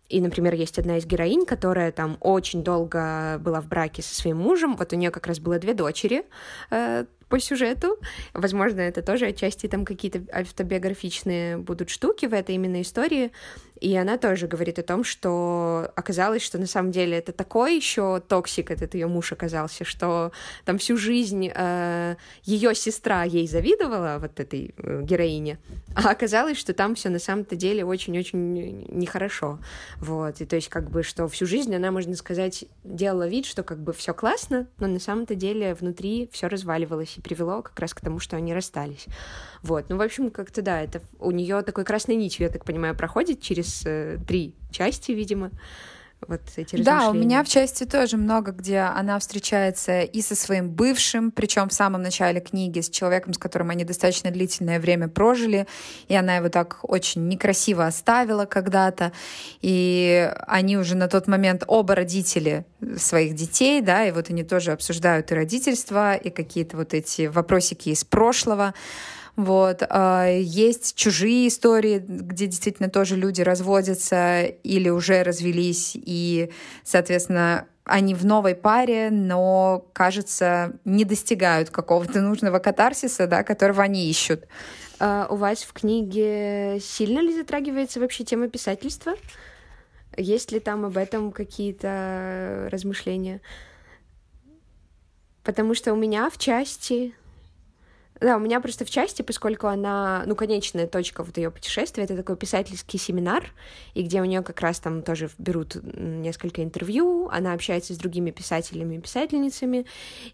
и, например, есть одна из героинь, которая там очень долго была в браке со своим мужем. Вот у нее как раз было две дочери э, по сюжету. Возможно, это тоже отчасти там какие-то автобиографичные будут штуки в этой именно истории. И она тоже говорит о том, что оказалось, что на самом деле это такой еще токсик, этот ее муж оказался, что там всю жизнь э, ее сестра ей завидовала, вот этой э, героине, а оказалось, что там все на самом-то деле очень-очень нехорошо. Вот. И то есть как бы, что всю жизнь она, можно сказать, делала вид, что как бы все классно, но на самом-то деле внутри все разваливалось привело как раз к тому, что они расстались. Вот. Ну, в общем, как-то да, это у нее такой красной нитью, я так понимаю, проходит через э, три части, видимо вот эти Да, у меня в части тоже много, где она встречается и со своим бывшим, причем в самом начале книги, с человеком, с которым они достаточно длительное время прожили, и она его так очень некрасиво оставила когда-то, и они уже на тот момент оба родители своих детей, да, и вот они тоже обсуждают и родительство, и какие-то вот эти вопросики из прошлого. Вот. А, есть чужие истории, где действительно тоже люди разводятся или уже развелись, и, соответственно, они в новой паре, но, кажется, не достигают какого-то нужного катарсиса, да, которого они ищут. А у вас в книге сильно ли затрагивается вообще тема писательства? Есть ли там об этом какие-то размышления? Потому что у меня в части да, у меня просто в части, поскольку она, ну, конечная точка вот ее путешествия, это такой писательский семинар, и где у нее как раз там тоже берут несколько интервью, она общается с другими писателями и писательницами,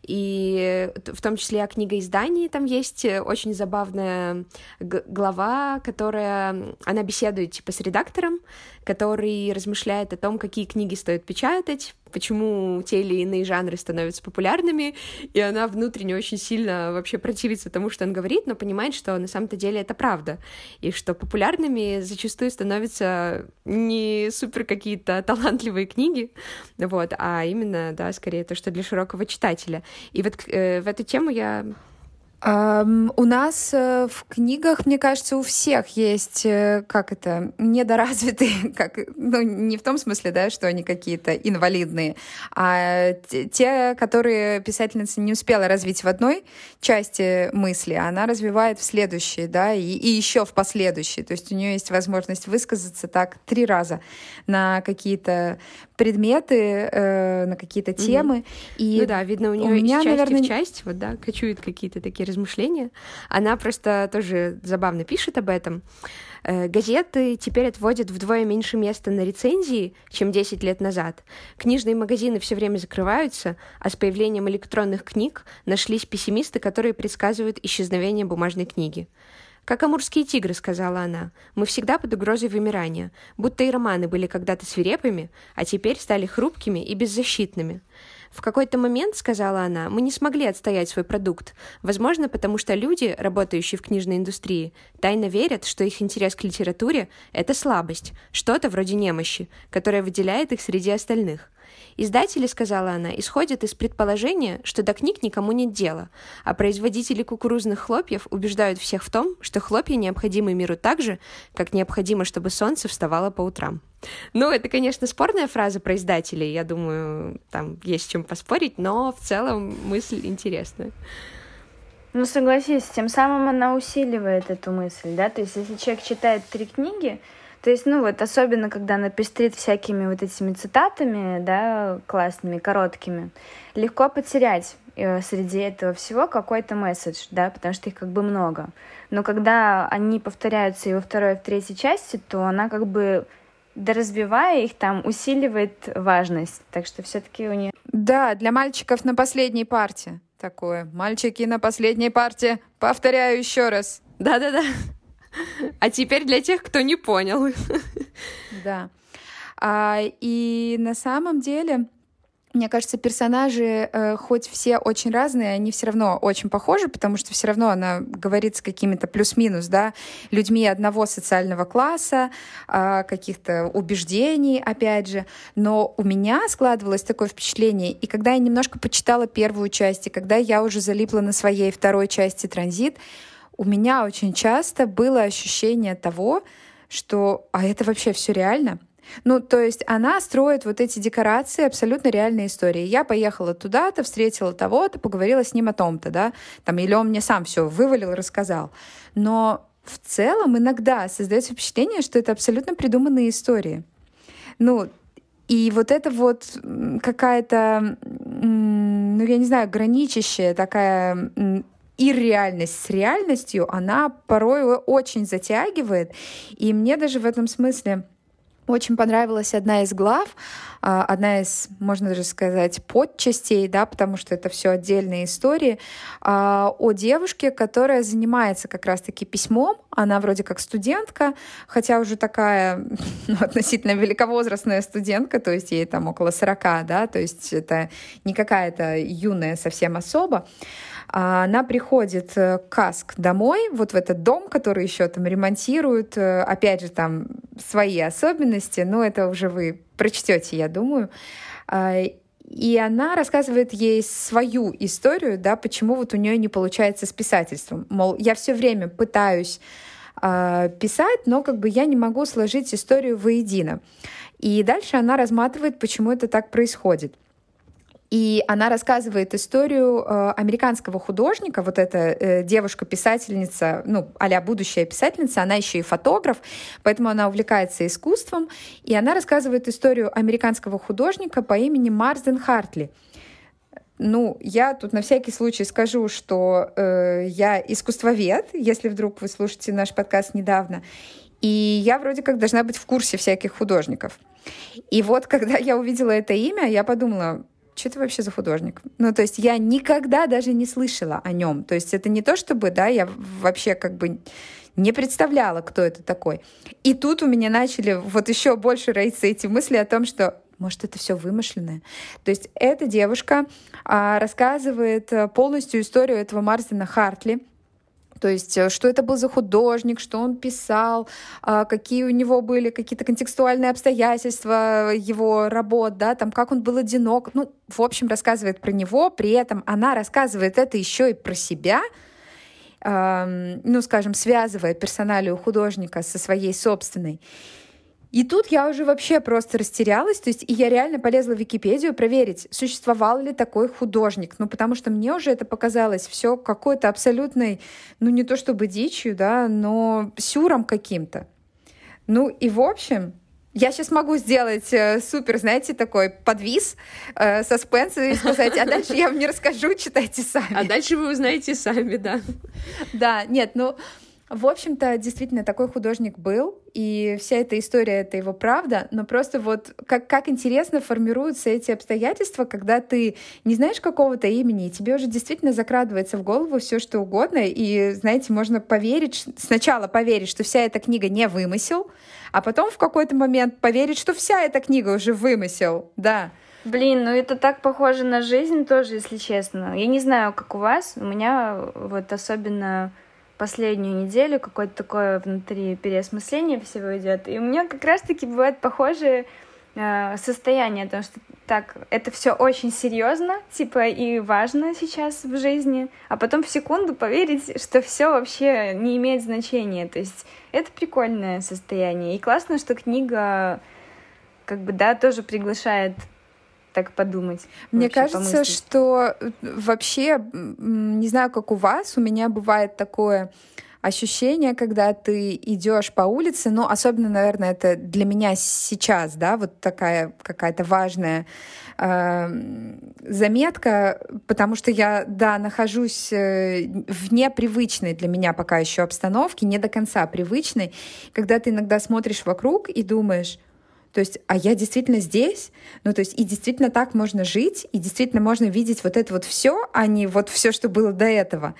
и в том числе о книгоиздании там есть очень забавная глава, которая, она беседует типа с редактором, который размышляет о том, какие книги стоит печатать, почему те или иные жанры становятся популярными, и она внутренне очень сильно вообще противится тому, что он говорит, но понимает, что на самом-то деле это правда, и что популярными зачастую становятся не супер какие-то талантливые книги, вот, а именно, да, скорее то, что для широкого читателя. И вот э, в эту тему я у нас uh, в книгах, мне кажется, у всех есть, uh, как это, недоразвитые, как, ну, не в том смысле, да, что они какие-то инвалидные, а те, которые писательница не успела развить в одной части мысли, она развивает в следующей, да, и, и еще в последующей. То есть у нее есть возможность высказаться так три раза на какие-то предметы, э, на какие-то темы. Mm-hmm. И ну да, видно, у нее у меня, из части наверное... в часть, вот да, кочуют какие-то такие размышления. Она просто тоже забавно пишет об этом. Э, газеты теперь отводят вдвое меньше места на рецензии, чем 10 лет назад. Книжные магазины все время закрываются, а с появлением электронных книг нашлись пессимисты, которые предсказывают исчезновение бумажной книги. «Как амурские тигры», — сказала она. «Мы всегда под угрозой вымирания. Будто и романы были когда-то свирепыми, а теперь стали хрупкими и беззащитными. В какой-то момент, сказала она, мы не смогли отстоять свой продукт. Возможно, потому что люди, работающие в книжной индустрии, тайно верят, что их интерес к литературе — это слабость, что-то вроде немощи, которая выделяет их среди остальных. Издатели, сказала она, исходят из предположения, что до книг никому нет дела, а производители кукурузных хлопьев убеждают всех в том, что хлопья необходимы миру так же, как необходимо, чтобы солнце вставало по утрам. Ну, это, конечно, спорная фраза про издателей, я думаю, там есть чем поспорить, но в целом мысль интересная. Ну, согласись, тем самым она усиливает эту мысль, да, то есть если человек читает три книги, то есть, ну вот, особенно, когда она пестрит всякими вот этими цитатами, да, классными, короткими, легко потерять э, среди этого всего какой-то месседж, да, потому что их как бы много. Но когда они повторяются и во второй, и в третьей части, то она как бы доразвивая их там, усиливает важность. Так что все-таки у нее... Да, для мальчиков на последней партии такое. Мальчики на последней партии. Повторяю еще раз. Да-да-да. А теперь для тех, кто не понял. Да. А, и на самом деле, мне кажется, персонажи, э, хоть все очень разные, они все равно очень похожи, потому что все равно она говорит с какими-то плюс-минус, да, людьми одного социального класса, э, каких-то убеждений, опять же. Но у меня складывалось такое впечатление, и когда я немножко почитала первую часть, и когда я уже залипла на своей второй части «Транзит», у меня очень часто было ощущение того, что а это вообще все реально. Ну, то есть она строит вот эти декорации абсолютно реальные истории. Я поехала туда-то, встретила того-то, поговорила с ним о том-то, да, там, или он мне сам все вывалил, рассказал. Но в целом иногда создается впечатление, что это абсолютно придуманные истории. Ну, и вот это вот какая-то, ну, я не знаю, граничащая такая и реальность с реальностью, она порой очень затягивает. И мне даже в этом смысле очень понравилась одна из глав, одна из, можно даже сказать, подчастей, да, потому что это все отдельные истории, а, о девушке, которая занимается как раз-таки письмом. Она вроде как студентка, хотя уже такая ну, относительно великовозрастная студентка, то есть ей там около 40, да, то есть это не какая-то юная совсем особа. А она приходит э, каск домой, вот в этот дом, который еще там ремонтируют, э, опять же там свои особенности, но это уже вы прочтете, я думаю. А, и она рассказывает ей свою историю, да, почему вот у нее не получается с писательством. Мол, я все время пытаюсь э, писать, но как бы я не могу сложить историю воедино. И дальше она разматывает, почему это так происходит. И она рассказывает историю э, американского художника, вот эта э, девушка-писательница, ну, а будущая писательница, она еще и фотограф, поэтому она увлекается искусством, и она рассказывает историю американского художника по имени Марсден Хартли. Ну, я тут на всякий случай скажу, что э, я искусствовед, если вдруг вы слушаете наш подкаст недавно, и я вроде как должна быть в курсе всяких художников. И вот, когда я увидела это имя, я подумала, что это вообще за художник? Ну, то есть я никогда даже не слышала о нем. То есть это не то, чтобы, да, я вообще как бы не представляла, кто это такой. И тут у меня начали вот еще больше роиться эти мысли о том, что может, это все вымышленное. То есть эта девушка а, рассказывает э, полностью историю этого Марсдена Хартли, то есть, э, что это был за художник, что он писал, а, какие у него были какие-то контекстуальные обстоятельства его работ, да, там, как он был одинок. Ну, в общем, рассказывает про него, при этом она рассказывает это еще и про себя, ну, скажем, связывая персоналию художника со своей собственной. И тут я уже вообще просто растерялась, то есть и я реально полезла в Википедию проверить, существовал ли такой художник, ну потому что мне уже это показалось все какой-то абсолютной, ну не то чтобы дичью, да, но сюром каким-то. Ну и в общем, я сейчас могу сделать э, супер, знаете, такой подвис, э, саспенс и сказать, а дальше я вам не расскажу, читайте сами. А дальше вы узнаете сами, да. Да, нет, ну... В общем-то, действительно, такой художник был, и вся эта история — это его правда, но просто вот как, как интересно формируются эти обстоятельства, когда ты не знаешь какого-то имени, и тебе уже действительно закрадывается в голову все что угодно, и, знаете, можно поверить, сначала поверить, что вся эта книга не вымысел, а потом в какой-то момент поверить, что вся эта книга уже вымысел, да. Блин, ну это так похоже на жизнь тоже, если честно. Я не знаю, как у вас, у меня вот особенно последнюю неделю какое-то такое внутри переосмысление всего идет. И у меня как раз-таки бывают похожие э, состояния, потому что так, это все очень серьезно, типа, и важно сейчас в жизни, а потом в секунду поверить, что все вообще не имеет значения. То есть это прикольное состояние. И классно, что книга как бы, да, тоже приглашает так подумать. Мне кажется, помыслить. что вообще, не знаю, как у вас, у меня бывает такое ощущение, когда ты идешь по улице, ну, особенно, наверное, это для меня сейчас, да, вот такая какая-то важная э, заметка, потому что я, да, нахожусь э, в непривычной для меня пока еще обстановке, не до конца привычной, когда ты иногда смотришь вокруг и думаешь, то есть, а я действительно здесь? Ну, то есть, и действительно так можно жить, и действительно можно видеть вот это вот все, а не вот все, что было до этого.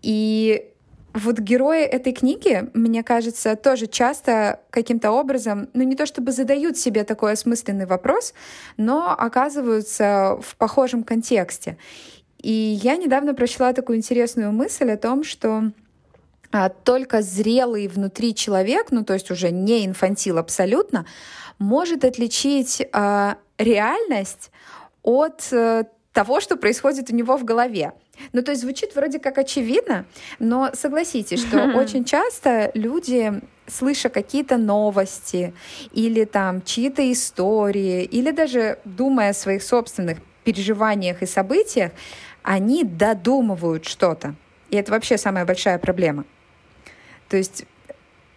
И вот герои этой книги, мне кажется, тоже часто каким-то образом, ну не то чтобы задают себе такой осмысленный вопрос, но оказываются в похожем контексте. И я недавно прочла такую интересную мысль о том, что только зрелый внутри человек, ну то есть уже не инфантил абсолютно, может отличить э, реальность от э, того, что происходит у него в голове. Ну, то есть звучит вроде как очевидно, но согласитесь, что очень часто люди, слыша какие-то новости или там чьи-то истории, или даже думая о своих собственных переживаниях и событиях, они додумывают что-то. И это вообще самая большая проблема. То есть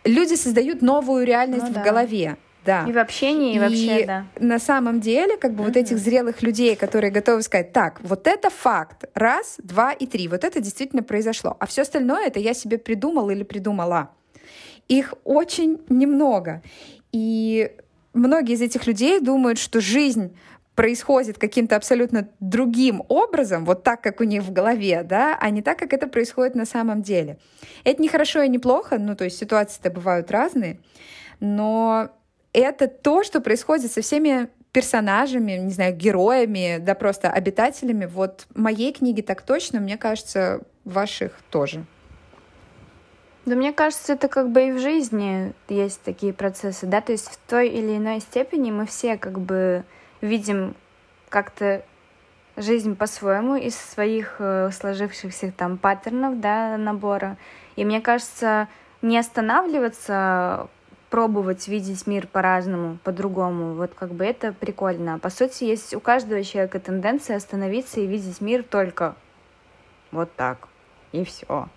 люди создают новую реальность ну, в да. голове. Да. И в общении, и, и вообще, да. На самом деле, как бы mm-hmm. вот этих зрелых людей, которые готовы сказать, так, вот это факт, раз, два и три, вот это действительно произошло, а все остальное это я себе придумал или придумала. Их очень немного. И многие из этих людей думают, что жизнь происходит каким-то абсолютно другим образом, вот так, как у них в голове, да, а не так, как это происходит на самом деле. Это не хорошо и не плохо, ну, то есть ситуации-то бывают разные, но это то, что происходит со всеми персонажами, не знаю, героями, да просто обитателями. Вот моей книги так точно, мне кажется, ваших тоже. Да мне кажется, это как бы и в жизни есть такие процессы, да, то есть в той или иной степени мы все как бы видим как-то жизнь по-своему из своих э, сложившихся там паттернов, да, набора. И мне кажется, не останавливаться пробовать видеть мир по-разному, по-другому. Вот как бы это прикольно. По сути, есть у каждого человека тенденция остановиться и видеть мир только вот так. И все.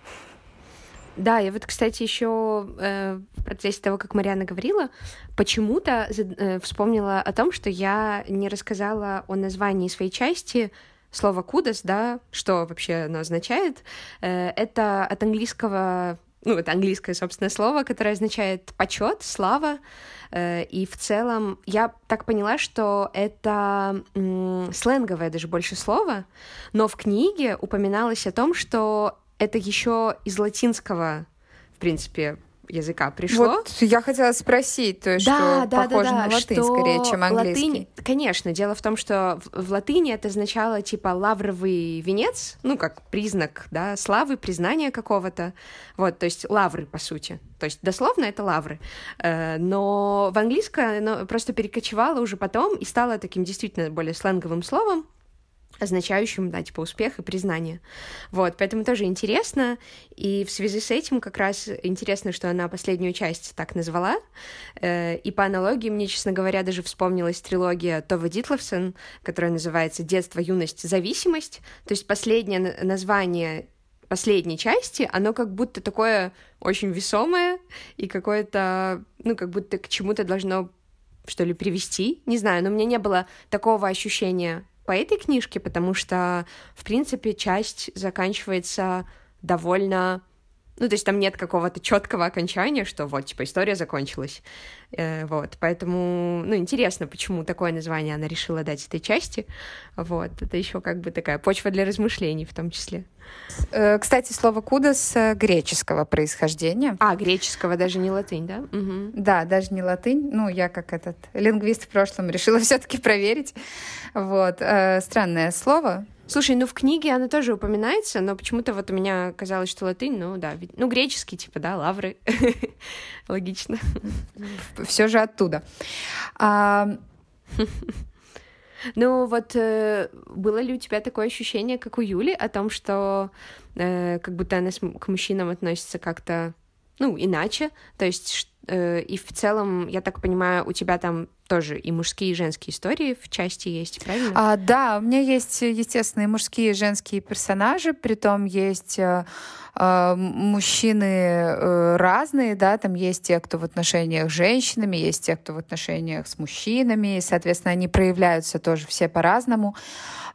Да, я вот, кстати, еще э, в процессе того, как Мариана говорила, почему-то э, вспомнила о том, что я не рассказала о названии своей части слова кудас, да, что вообще оно означает. Э, это от английского ну, это английское, собственное слово, которое означает почет, слава. Э, и в целом я так поняла, что это сленговое даже больше слово, но в книге упоминалось о том, что это еще из латинского, в принципе, языка пришло. Вот я хотела спросить, то есть да, что да, похоже да, да, на латынь что скорее, чем английский. Латынь, конечно, дело в том, что в, в латыни это означало типа лавровый венец, ну как признак, да, славы, признания какого-то, вот, то есть лавры по сути, то есть дословно это лавры, э, но в английское оно просто перекочевало уже потом и стало таким действительно более сленговым словом, означающим, да, типа успех и признание. Вот, поэтому тоже интересно, и в связи с этим как раз интересно, что она последнюю часть так назвала, э, и по аналогии мне, честно говоря, даже вспомнилась трилогия Това Дитловсон, которая называется «Детство, юность, зависимость», то есть последнее название последней части, оно как будто такое очень весомое и какое-то, ну, как будто к чему-то должно что ли, привести. Не знаю, но у меня не было такого ощущения по этой книжке, потому что, в принципе, часть заканчивается довольно ну, то есть там нет какого-то четкого окончания, что вот, типа, история закончилась. Э, вот, поэтому, ну, интересно, почему такое название она решила дать этой части. Вот, это еще как бы такая почва для размышлений в том числе. Э, кстати, слово кудос греческого происхождения. А, греческого, даже не латынь, да? Угу. Да, даже не латынь. Ну, я как этот лингвист в прошлом решила все-таки проверить. Вот, э, странное слово. Слушай, ну в книге она тоже упоминается, но почему-то вот у меня казалось, что латынь, ну да, ну греческий, типа, да, лавры. Логично. Все же оттуда. А... Ну вот э, было ли у тебя такое ощущение, как у Юли, о том, что э, как будто она к мужчинам относится как-то, ну, иначе, то есть э, и в целом, я так понимаю, у тебя там тоже и мужские, и женские истории в части есть, правильно? А, да, у меня есть, естественно, и мужские, и женские персонажи, притом есть э, э, мужчины э, разные, да, там есть те, кто в отношениях с женщинами, есть те, кто в отношениях с мужчинами, и, соответственно, они проявляются тоже все по-разному.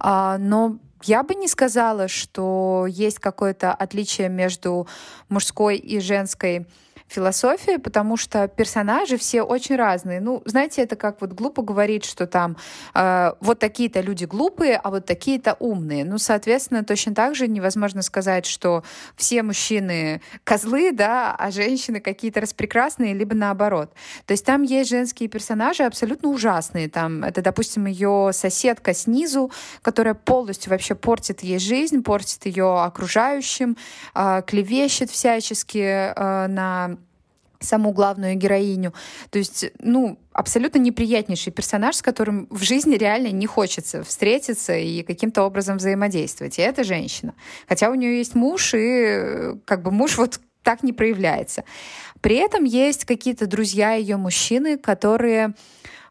А, но я бы не сказала, что есть какое-то отличие между мужской и женской философия, потому что персонажи все очень разные. Ну, знаете, это как вот глупо говорить, что там э, вот такие-то люди глупые, а вот такие-то умные. Ну, соответственно, точно так же невозможно сказать, что все мужчины козлы, да, а женщины какие-то распрекрасные, либо наоборот. То есть там есть женские персонажи абсолютно ужасные. Там это, допустим, ее соседка снизу, которая полностью вообще портит ей жизнь, портит ее окружающим, э, клевещет всячески э, на саму главную героиню. То есть, ну, абсолютно неприятнейший персонаж, с которым в жизни реально не хочется встретиться и каким-то образом взаимодействовать. И это женщина. Хотя у нее есть муж, и как бы муж вот так не проявляется. При этом есть какие-то друзья ее мужчины, которые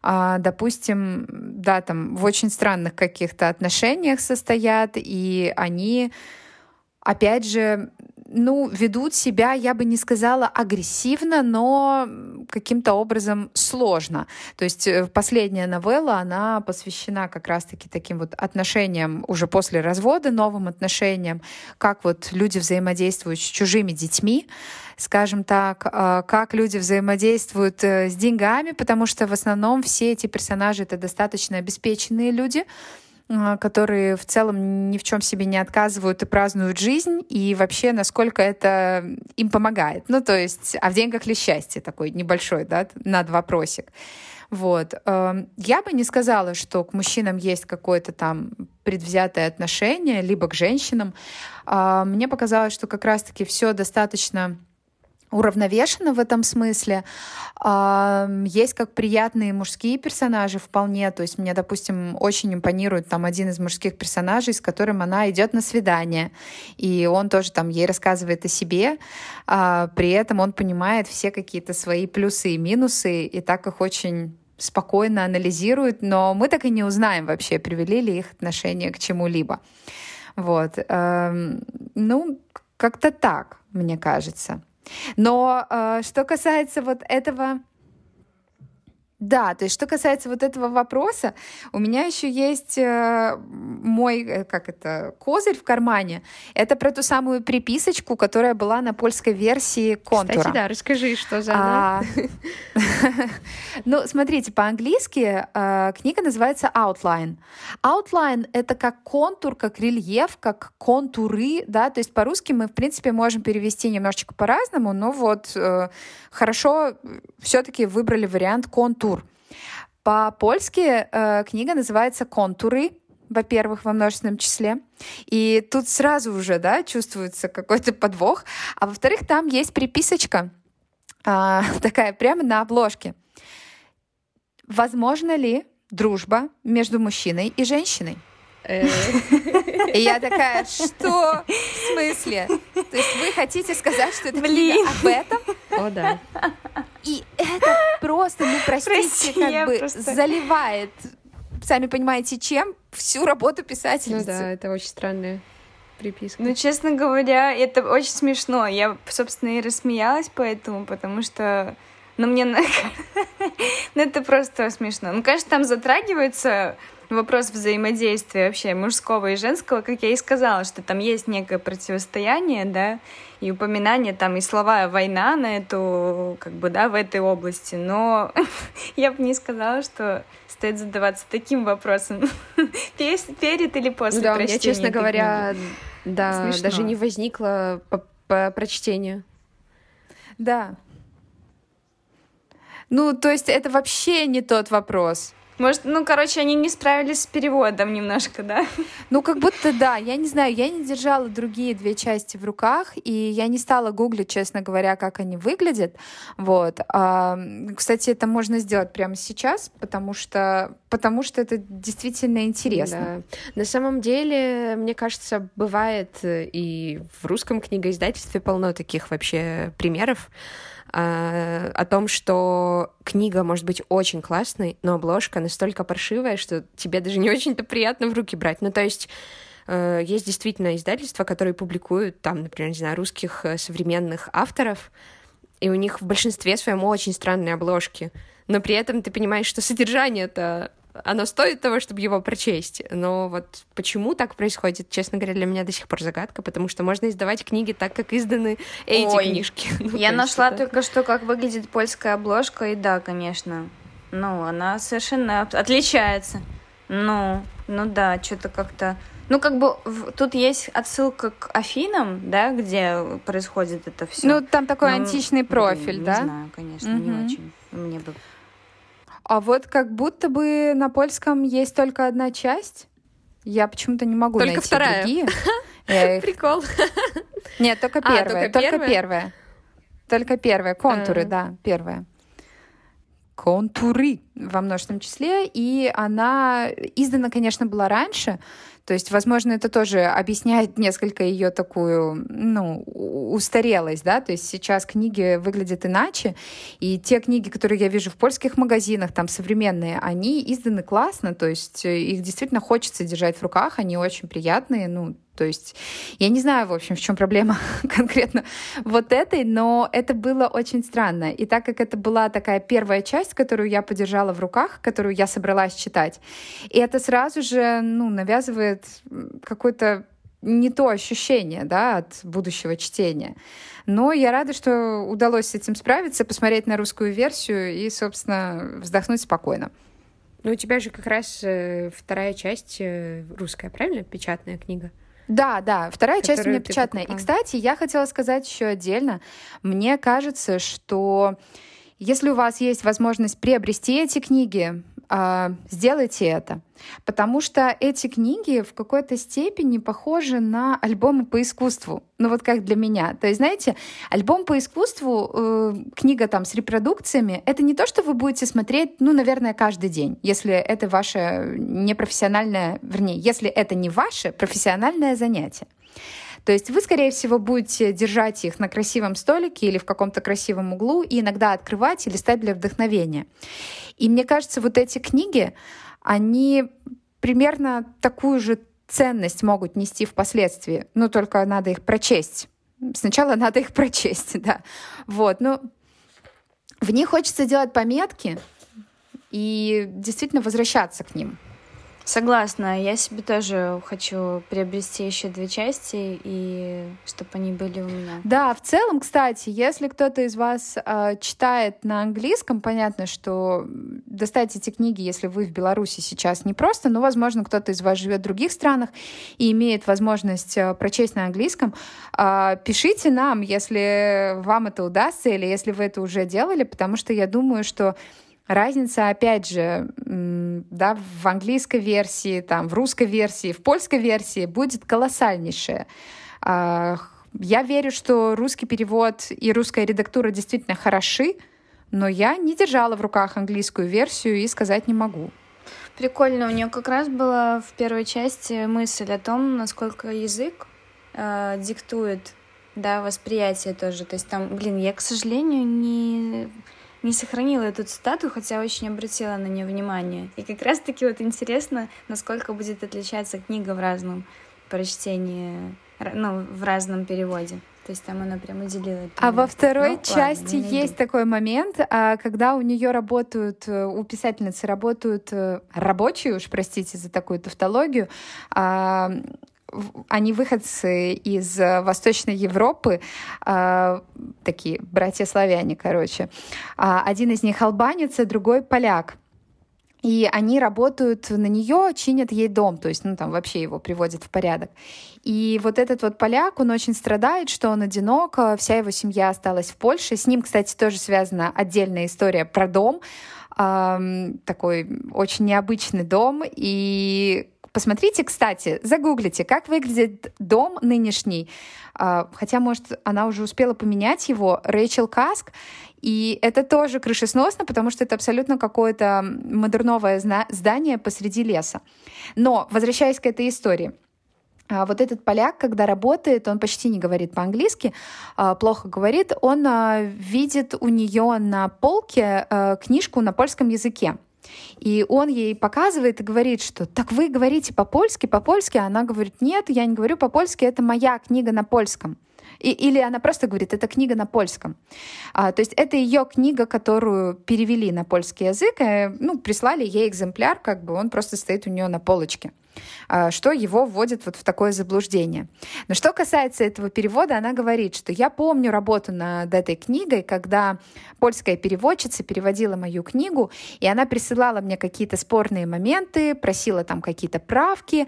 а, допустим, да, там в очень странных каких-то отношениях состоят, и они, опять же, ну, ведут себя, я бы не сказала агрессивно, но каким-то образом сложно. То есть э, последняя новелла, она посвящена как раз-таки таким вот отношениям уже после развода, новым отношениям, как вот люди взаимодействуют с чужими детьми, скажем так, э, как люди взаимодействуют э, с деньгами, потому что в основном все эти персонажи — это достаточно обеспеченные люди, а, которые в целом ни в чем себе не отказывают и празднуют жизнь, и вообще насколько это им помогает. Ну, то есть, а в деньгах ли счастье такой небольшой, да, над вопросик. Вот. Эм, я бы не сказала, что к мужчинам есть какое-то там предвзятое отношение, либо к женщинам. А, мне показалось, что как раз-таки все достаточно уравновешено в этом смысле. Есть как приятные мужские персонажи вполне. То есть мне, допустим, очень импонирует там один из мужских персонажей, с которым она идет на свидание. И он тоже там ей рассказывает о себе. А, при этом он понимает все какие-то свои плюсы и минусы, и так их очень спокойно анализирует, но мы так и не узнаем вообще, привели ли их отношения к чему-либо. Вот. Ну, как-то так, мне кажется. Но э, что касается вот этого Да, то есть что касается вот этого вопроса, у меня еще есть э, мой, э, как это, козырь в кармане. Это про ту самую приписочку, которая была на польской версии контура. Кстати, да, расскажи, что за она. А, ну, смотрите, по-английски э, книга называется Outline. Outline — это как контур, как рельеф, как контуры, да, то есть по-русски мы, в принципе, можем перевести немножечко по-разному, но вот хорошо все-таки выбрали вариант контур по-польски э, книга называется «Контуры», во-первых, во множественном числе. И тут сразу уже, да, чувствуется какой-то подвох. А во-вторых, там есть приписочка э, такая прямо на обложке. Возможно ли дружба между мужчиной и женщиной? Э. И я такая, что? В смысле? То есть вы хотите сказать, что это книга об этом? О, да. И это просто, ну, простите, Прости, как бы просто... заливает, сами понимаете, чем всю работу писательницы. Ну да, это очень странная приписка. Ну, честно говоря, это очень смешно. Я, собственно, и рассмеялась поэтому, потому что ну, мне... ну, это просто смешно. Ну, конечно, там затрагивается вопрос взаимодействия вообще мужского и женского, как я и сказала, что там есть некое противостояние, да, и упоминание там и слова война на эту, как бы, да, в этой области, но я бы не сказала, что стоит задаваться таким вопросом, перед или после да, прочтения. Да, честно говоря, да, Смешно. даже не возникло по, по прочтению. Да. Ну, то есть это вообще не тот вопрос. Может, ну, короче, они не справились с переводом немножко, да? Ну, как будто да. Я не знаю, я не держала другие две части в руках, и я не стала гуглить, честно говоря, как они выглядят. Вот. А, кстати, это можно сделать прямо сейчас, потому что, потому что это действительно интересно. Да. На самом деле, мне кажется, бывает и в русском книгоиздательстве полно таких вообще примеров. А, о том, что книга может быть очень классной, но обложка настолько паршивая, что тебе даже не очень-то приятно в руки брать. Ну, то есть э, есть действительно издательства, которые публикуют там, например, не знаю, русских э, современных авторов, и у них в большинстве своем очень странные обложки. Но при этом ты понимаешь, что содержание это оно стоит того, чтобы его прочесть. Но вот почему так происходит, честно говоря, для меня до сих пор загадка, потому что можно издавать книги так, как изданы эти Ой, книжки. Ну, я нашла это... только что, как выглядит польская обложка, и да, конечно. Ну, она совершенно отличается. Ну, ну да, что-то как-то... Ну, как бы в, тут есть отсылка к Афинам, да, где происходит это все. Ну, там такой ну, античный профиль, не да? Не знаю, конечно, угу. не очень. Мне бы а вот как будто бы на польском есть только одна часть. Я почему-то не могу только найти вторая. другие. Прикол. Нет, только первая. А, только, первая. Только первая. Контуры, а. да, первая. Контуры во множественном числе. И она издана, конечно, была раньше, то есть, возможно, это тоже объясняет несколько ее такую, ну, устарелость, да, то есть сейчас книги выглядят иначе, и те книги, которые я вижу в польских магазинах, там современные, они изданы классно, то есть э, их действительно хочется держать в руках, они очень приятные, ну, то есть я не знаю, в общем, в чем проблема конкретно вот этой, но это было очень странно. И так как это была такая первая часть, которую я подержала в руках, которую я собралась читать, и это сразу же ну, навязывает какое-то не то ощущение да, от будущего чтения. Но я рада, что удалось с этим справиться, посмотреть на русскую версию и, собственно, вздохнуть спокойно. Ну, у тебя же как раз э, вторая часть э, русская, правильно? Печатная книга. Да, да, вторая часть у меня печатная. И, кстати, я хотела сказать еще отдельно, мне кажется, что если у вас есть возможность приобрести эти книги, сделайте это. Потому что эти книги в какой-то степени похожи на альбомы по искусству. Ну вот как для меня. То есть, знаете, альбом по искусству, э, книга там с репродукциями, это не то, что вы будете смотреть, ну, наверное, каждый день, если это ваше непрофессиональное, вернее, если это не ваше профессиональное занятие. То есть вы, скорее всего, будете держать их на красивом столике или в каком-то красивом углу и иногда открывать и листать для вдохновения. И мне кажется, вот эти книги, они примерно такую же ценность могут нести впоследствии, но только надо их прочесть. Сначала надо их прочесть, да. Вот, ну, в них хочется делать пометки, и действительно возвращаться к ним. Согласна. Я себе тоже хочу приобрести еще две части, и чтобы они были у меня. Да, в целом, кстати, если кто-то из вас э, читает на английском, понятно, что достать эти книги, если вы в Беларуси сейчас, не просто, но, возможно, кто-то из вас живет в других странах и имеет возможность э, прочесть на английском. Э, пишите нам, если вам это удастся, или если вы это уже делали, потому что я думаю, что Разница, опять же, да, в английской версии, там, в русской версии, в польской версии будет колоссальнейшая. А, я верю, что русский перевод и русская редактура действительно хороши, но я не держала в руках английскую версию и сказать не могу. Прикольно, у нее как раз была в первой части мысль о том, насколько язык э, диктует да, восприятие тоже. То есть там, блин, я, к сожалению, не не сохранила эту цитату, хотя очень обратила на нее внимание. И как раз-таки вот интересно, насколько будет отличаться книга в разном прочтении, ну, в разном переводе. То есть там она прям уделила. А во второй ну, части ладно, есть такой момент, а, когда у нее работают, э, у писательницы работают э, рабочие, уж простите за такую тавтологию, а, они выходцы из э, Восточной Европы, э, такие братья-славяне, короче. А один из них албанец, а другой поляк. И они работают на нее, чинят ей дом, то есть, ну, там вообще его приводят в порядок. И вот этот вот поляк, он очень страдает, что он одинок, вся его семья осталась в Польше. С ним, кстати, тоже связана отдельная история про дом, такой очень необычный дом, и Посмотрите, кстати, загуглите, как выглядит дом нынешний. А, хотя, может, она уже успела поменять его. Рэйчел Каск. И это тоже крышесносно, потому что это абсолютно какое-то модерновое здание посреди леса. Но, возвращаясь к этой истории, а, вот этот поляк, когда работает, он почти не говорит по-английски, а, плохо говорит, он видит у нее на полке книжку на польском языке. И он ей показывает и говорит, что так вы говорите по-польски, по-польски, а она говорит, нет, я не говорю по-польски, это моя книга на польском. И, или она просто говорит, это книга на польском. А, то есть это ее книга, которую перевели на польский язык, и, э, ну, прислали ей экземпляр, как бы он просто стоит у нее на полочке. А, что его вводит вот в такое заблуждение. Но что касается этого перевода, она говорит, что я помню работу над этой книгой, когда польская переводчица переводила мою книгу, и она присылала мне какие-то спорные моменты, просила там какие-то правки,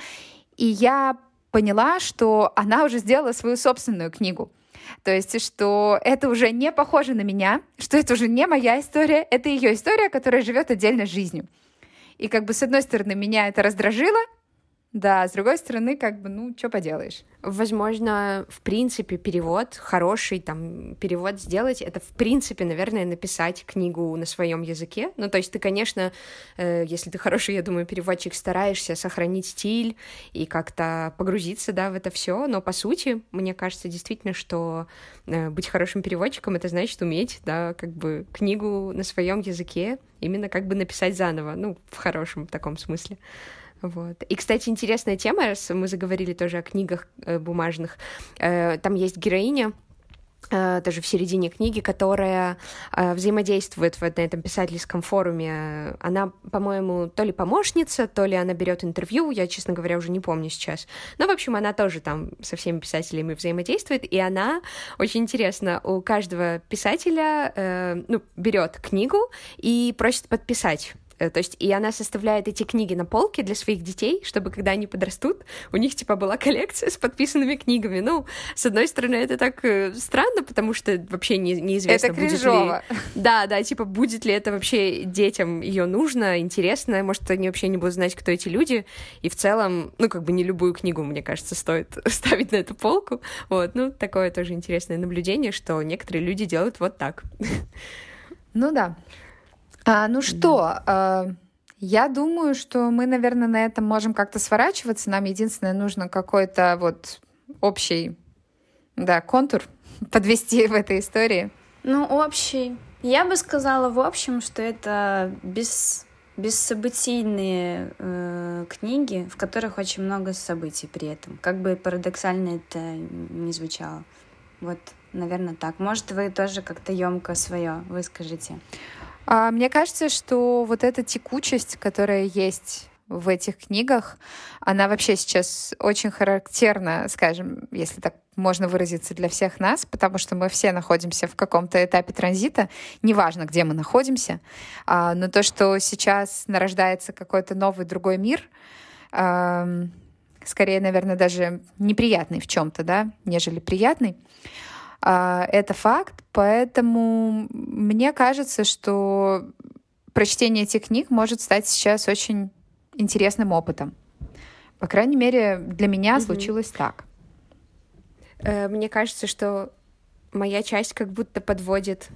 и я поняла, что она уже сделала свою собственную книгу. То есть, что это уже не похоже на меня, что это уже не моя история, это ее история, которая живет отдельно жизнью. И как бы с одной стороны меня это раздражило, да, с другой стороны, как бы, ну, что поделаешь. Возможно, в принципе, перевод, хороший там перевод сделать, это, в принципе, наверное, написать книгу на своем языке. Ну, то есть ты, конечно, э, если ты хороший, я думаю, переводчик, стараешься сохранить стиль и как-то погрузиться, да, в это все, но, по сути, мне кажется, действительно, что э, быть хорошим переводчиком — это значит уметь, да, как бы книгу на своем языке именно как бы написать заново, ну, в хорошем таком смысле. Вот. И, кстати, интересная тема, раз мы заговорили тоже о книгах э, бумажных. Э, там есть героиня, э, тоже в середине книги, которая э, взаимодействует вот на этом писательском форуме. Она, по-моему, то ли помощница, то ли она берет интервью, я, честно говоря, уже не помню сейчас. Но, в общем, она тоже там со всеми писателями взаимодействует, и она, очень интересно, у каждого писателя э, ну, берет книгу и просит подписать то есть, и она составляет эти книги на полке для своих детей, чтобы, когда они подрастут, у них, типа, была коллекция с подписанными книгами. Ну, с одной стороны, это так э, странно, потому что вообще не, неизвестно, это будет ли... Да, да, типа, будет ли это вообще детям ее нужно, интересно, может, они вообще не будут знать, кто эти люди, и в целом, ну, как бы не любую книгу, мне кажется, стоит ставить на эту полку. Вот, ну, такое тоже интересное наблюдение, что некоторые люди делают вот так. Ну да. А, ну что, а, я думаю, что мы, наверное, на этом можем как-то сворачиваться. Нам единственное нужно какой-то вот общий, да, контур подвести в этой истории. Ну, общий. Я бы сказала в общем, что это без бессобытийные э, книги, в которых очень много событий при этом. Как бы парадоксально это не звучало. Вот, наверное, так. Может, вы тоже как-то емко свое выскажете. А, мне кажется, что вот эта текучесть, которая есть в этих книгах, она вообще сейчас очень характерна, скажем, если так можно выразиться для всех нас, потому что мы все находимся в каком-то этапе транзита, неважно, где мы находимся, а, но то, что сейчас нарождается какой-то новый другой мир, скорее, наверное, даже неприятный в чем-то, да, нежели приятный, это факт, поэтому мне кажется, что прочтение этих книг может стать сейчас очень интересным опытом. По крайней мере, для меня mm-hmm. случилось так. Э, мне кажется, что моя часть как будто подводит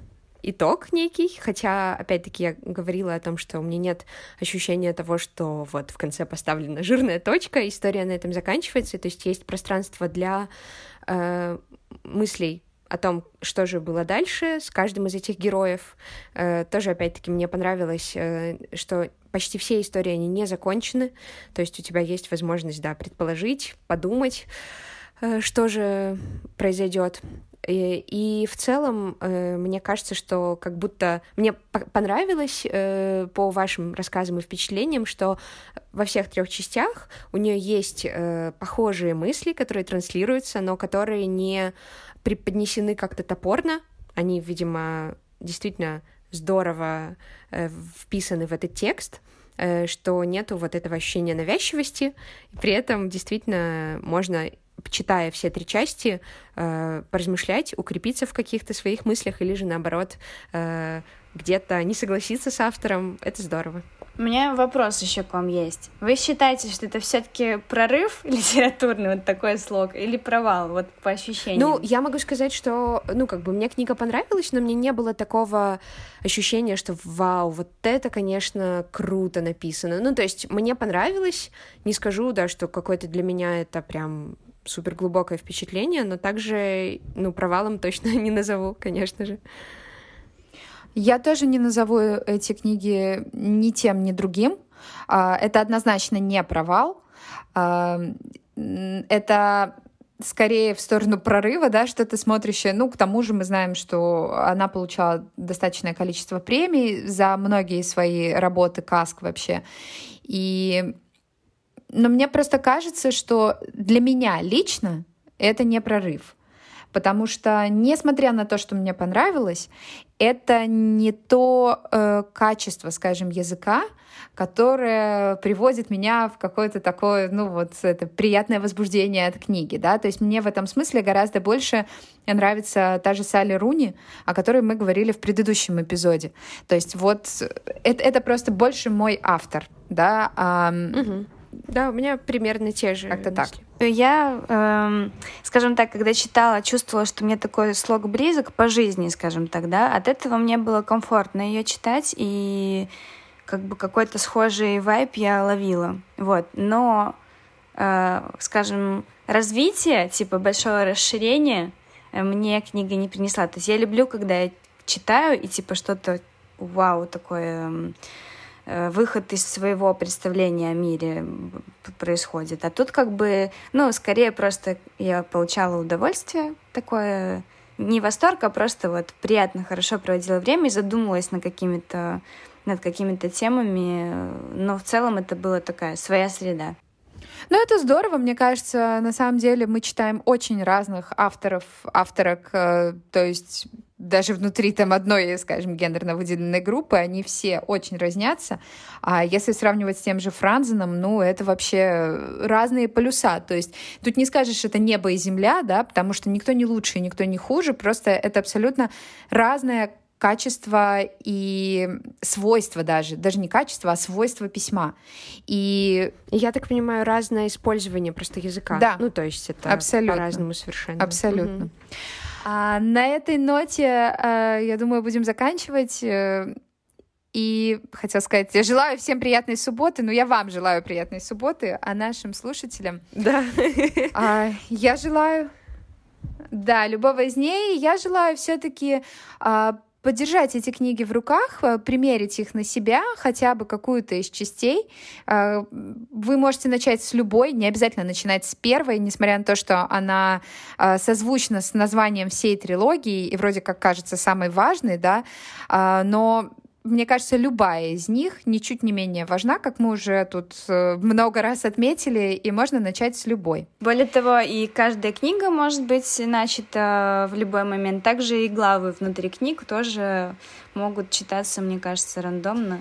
итог некий, хотя, опять-таки, я говорила о том, что у меня нет ощущения того, что вот в конце поставлена жирная точка, история на этом заканчивается, то есть есть пространство для э, мыслей о том, что же было дальше с каждым из этих героев. Э, тоже, опять-таки, мне понравилось, э, что почти все истории, они не закончены, то есть у тебя есть возможность, да, предположить, подумать, э, что же произойдет. И, в целом, мне кажется, что как будто мне понравилось по вашим рассказам и впечатлениям, что во всех трех частях у нее есть похожие мысли, которые транслируются, но которые не преподнесены как-то топорно. Они, видимо, действительно здорово э, вписаны в этот текст, э, что нету вот этого ощущения навязчивости, и при этом действительно можно читая все три части, э, поразмышлять, укрепиться в каких-то своих мыслях или же наоборот э, где-то не согласиться с автором. Это здорово. У меня вопрос еще к вам есть. Вы считаете, что это все-таки прорыв литературный, вот такой слог, или провал, вот по ощущениям? Ну, я могу сказать, что, ну, как бы мне книга понравилась, но мне не было такого ощущения, что вау, вот это, конечно, круто написано. Ну, то есть мне понравилось, не скажу, да, что какой-то для меня это прям супер глубокое впечатление, но также, ну, провалом точно не назову, конечно же. Я тоже не назову эти книги ни тем, ни другим. А, это однозначно не провал. А, это скорее в сторону прорыва, да, что ты смотришь. Ну, к тому же мы знаем, что она получала достаточное количество премий за многие свои работы, каск вообще. И но мне просто кажется, что для меня лично это не прорыв. Потому что, несмотря на то, что мне понравилось, это не то э, качество, скажем, языка, которое приводит меня в какое-то такое, ну вот, это приятное возбуждение от книги, да, то есть мне в этом смысле гораздо больше нравится та же Салли Руни, о которой мы говорили в предыдущем эпизоде. То есть вот это, это просто больше мой автор, да, а, угу да, у меня примерно те же. Как-то так. Я, эм, скажем так, когда читала, чувствовала, что мне такой слог близок по жизни, скажем так, да, от этого мне было комфортно ее читать, и как бы какой-то схожий вайп я ловила. Вот. Но, э, скажем, развитие, типа большого расширения, э, мне книга не принесла. То есть я люблю, когда я читаю, и типа что-то вау такое Э, выход из своего представления о мире происходит. А тут как бы, ну, скорее просто я получала удовольствие такое, не восторг, а просто вот приятно, хорошо проводила время и задумывалась над какими-то над какими-то темами, но в целом это была такая своя среда. Ну, это здорово, мне кажется, на самом деле мы читаем очень разных авторов, авторок, э, то есть даже внутри там одной, скажем, гендерно выделенной группы, они все очень разнятся. А если сравнивать с тем же Франзеном, ну, это вообще разные полюса. То есть тут не скажешь, это небо и земля, да, потому что никто не лучше, никто не хуже, просто это абсолютно разное качество и свойства даже, даже не качество, а свойства письма. И я так понимаю, разное использование просто языка. Да. Ну, то есть это абсолютно. по-разному совершенно. Абсолютно. Угу. А, на этой ноте, а, я думаю, будем заканчивать. Э, и хотела сказать, я желаю всем приятной субботы, но я вам желаю приятной субботы, а нашим слушателям... Да. А, я желаю... Да, любого из ней. Я желаю все-таки а, подержать эти книги в руках, э, примерить их на себя, хотя бы какую-то из частей. Э, вы можете начать с любой, не обязательно начинать с первой, несмотря на то, что она э, созвучна с названием всей трилогии и вроде как кажется самой важной, да, но мне кажется, любая из них ничуть не менее важна, как мы уже тут э, много раз отметили, и можно начать с любой. Более того, и каждая книга может быть начата в любой момент. Также и главы внутри книг тоже могут читаться, мне кажется, рандомно.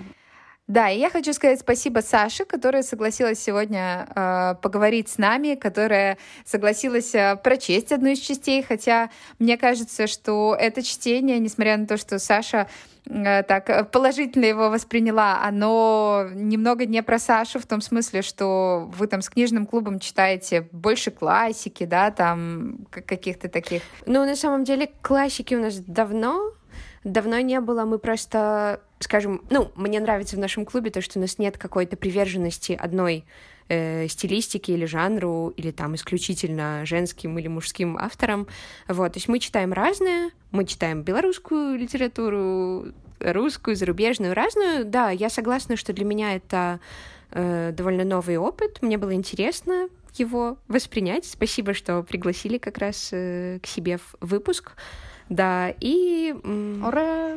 Да, и я хочу сказать спасибо Саше, которая согласилась сегодня э, поговорить с нами, которая согласилась э, прочесть одну из частей, хотя мне кажется, что это чтение, несмотря на то, что Саша э, так положительно его восприняла, оно немного не про Сашу в том смысле, что вы там с книжным клубом читаете больше классики, да, там каких-то таких. Ну, на самом деле классики у нас давно, давно не было, мы просто скажем, ну, мне нравится в нашем клубе то, что у нас нет какой-то приверженности одной э, стилистике или жанру, или там исключительно женским или мужским авторам. Вот, то есть мы читаем разное, мы читаем белорусскую литературу, русскую, зарубежную, разную. Да, я согласна, что для меня это э, довольно новый опыт. Мне было интересно его воспринять. Спасибо, что пригласили как раз э, к себе в выпуск. Да, и... Ура!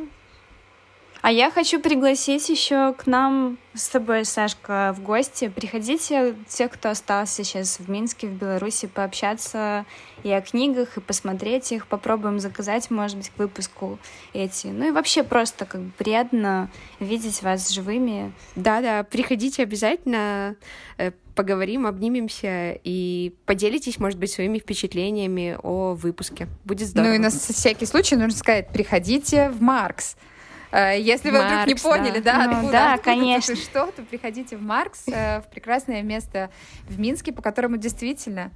А я хочу пригласить еще к нам с тобой, Сашка, в гости. Приходите, те, кто остался сейчас в Минске, в Беларуси, пообщаться и о книгах, и посмотреть их. Попробуем заказать, может быть, к выпуску эти. Ну и вообще просто как бы приятно видеть вас живыми. Да-да, приходите обязательно э, поговорим, обнимемся и поделитесь, может быть, своими впечатлениями о выпуске. Будет здорово. Ну и на всякий случай нужно сказать, приходите в Маркс. Э, если вы Маркс, вдруг не поняли, да, да, ну, откуда, да откуда конечно. что, то приходите в Маркс, э, в прекрасное место в Минске, по которому действительно,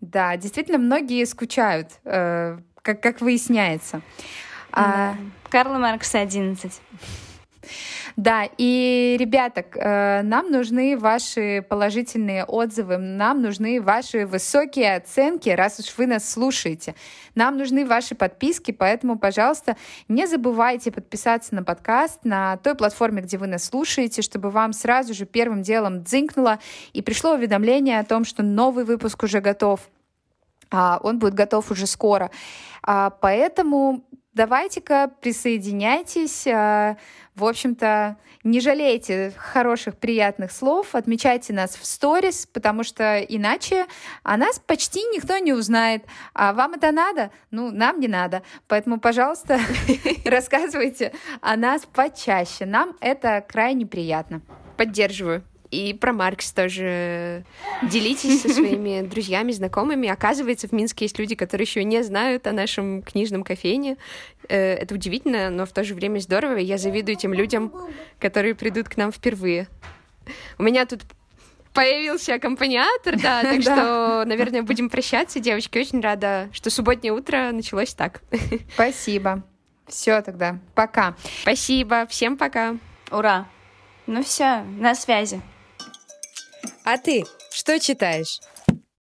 да, действительно многие скучают, э, как, как выясняется. Да. А... Карла Маркса 11. Да, и, ребята, э, нам нужны ваши положительные отзывы, нам нужны ваши высокие оценки, раз уж вы нас слушаете. Нам нужны ваши подписки, поэтому, пожалуйста, не забывайте подписаться на подкаст на той платформе, где вы нас слушаете, чтобы вам сразу же первым делом дзинкнуло и пришло уведомление о том, что новый выпуск уже готов. А, он будет готов уже скоро. А, поэтому давайте-ка присоединяйтесь. А, в общем-то, не жалейте хороших, приятных слов, отмечайте нас в сторис, потому что иначе о нас почти никто не узнает. А вам это надо? Ну, нам не надо. Поэтому, пожалуйста, рассказывайте о нас почаще. Нам это крайне приятно. Поддерживаю. И про Маркс тоже делитесь со своими друзьями, знакомыми. Оказывается, в Минске есть люди, которые еще не знают о нашем книжном кофейне. Э, это удивительно, но в то же время здорово. Я завидую тем людям, которые придут к нам впервые. У меня тут появился аккомпаниатор, да, так что, наверное, будем прощаться, девочки. Очень рада, что субботнее утро началось так. Спасибо. Все тогда. Пока. Спасибо. Всем пока. Ура. Ну все, на связи. А ты что читаешь?